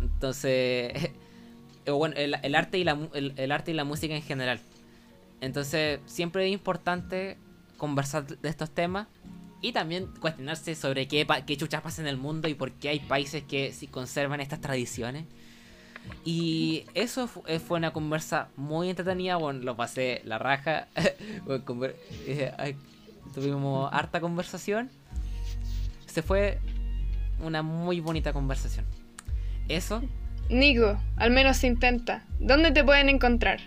Entonces, [LAUGHS] bueno, el, el arte y la, mu- el, el arte y la música en general. Entonces, siempre es importante conversar de estos temas y también cuestionarse sobre qué, pa- qué chuchas pasa en el mundo y por qué hay países que sí conservan estas tradiciones. Y eso eh, fue una conversa muy entretenida, bueno, lo pasé la raja, [LAUGHS] Bueno, eh, tuvimos harta conversación. Se fue una muy bonita conversación. Eso,
Nico, al menos se intenta. ¿Dónde te pueden encontrar?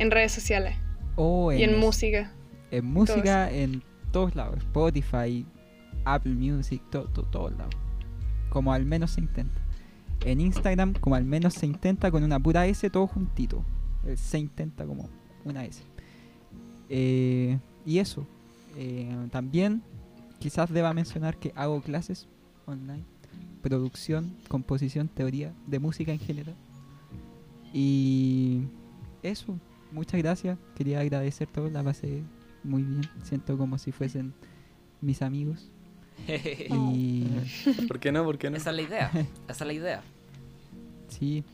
En redes sociales
O
y en música.
En música, en todos lados. Spotify, Apple Music, to- to- todos lados. Como al menos se intenta. En Instagram, como al menos se intenta con una pura S, todo juntito. Eh, Se intenta como una S. Eh, y eso. Eh, también quizás deba mencionar que hago clases online, producción, composición, teoría de música en general. Y eso, muchas gracias. Quería agradecer todo, la pasé muy bien. Siento como si fuesen mis amigos. [LAUGHS] y [LAUGHS]
¿Por qué no? ¿Por qué no?
Esa es la idea. Esa es la idea. [LAUGHS]
sí,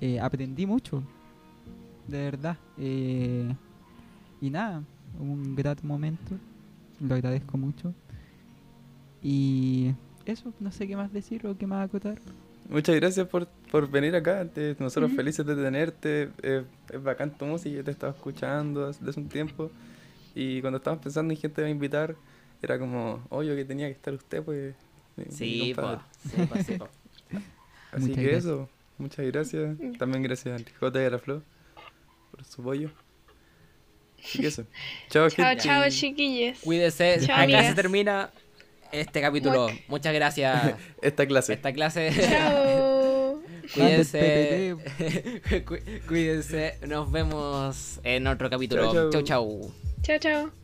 eh, aprendí mucho, de verdad. Eh, y nada, un grato momento, lo agradezco mucho. Y eso, no sé qué más decir o qué más acotar.
Muchas gracias por, por venir acá. te- nosotros felices de tenerte. eh, es bacán tu música. Yo te estaba escuchando hace hace un tiempo. Y cuando estábamos pensando en gente que va a invitar, era como, obvio que tenía que estar usted, pues.
Sí,
compadre".
po. [LAUGHS] Sí, po, sí, po.
Así
Muchas
que
gracias.
eso. Muchas gracias. También gracias al J y a la Flo por su apoyo. Así que eso. Chao,
Chao,
gente.
chao, chiquillos.
Cuídese.
Chao,
Acá
amigas.
se termina este capítulo.
Muac.
Muchas gracias. [LAUGHS]
Esta clase.
Esta clase.
Chao. [LAUGHS]
Cuídense. Cu- Cuídense. Nos vemos en otro capítulo.
Chao.
chau. chau.
Chao, chao.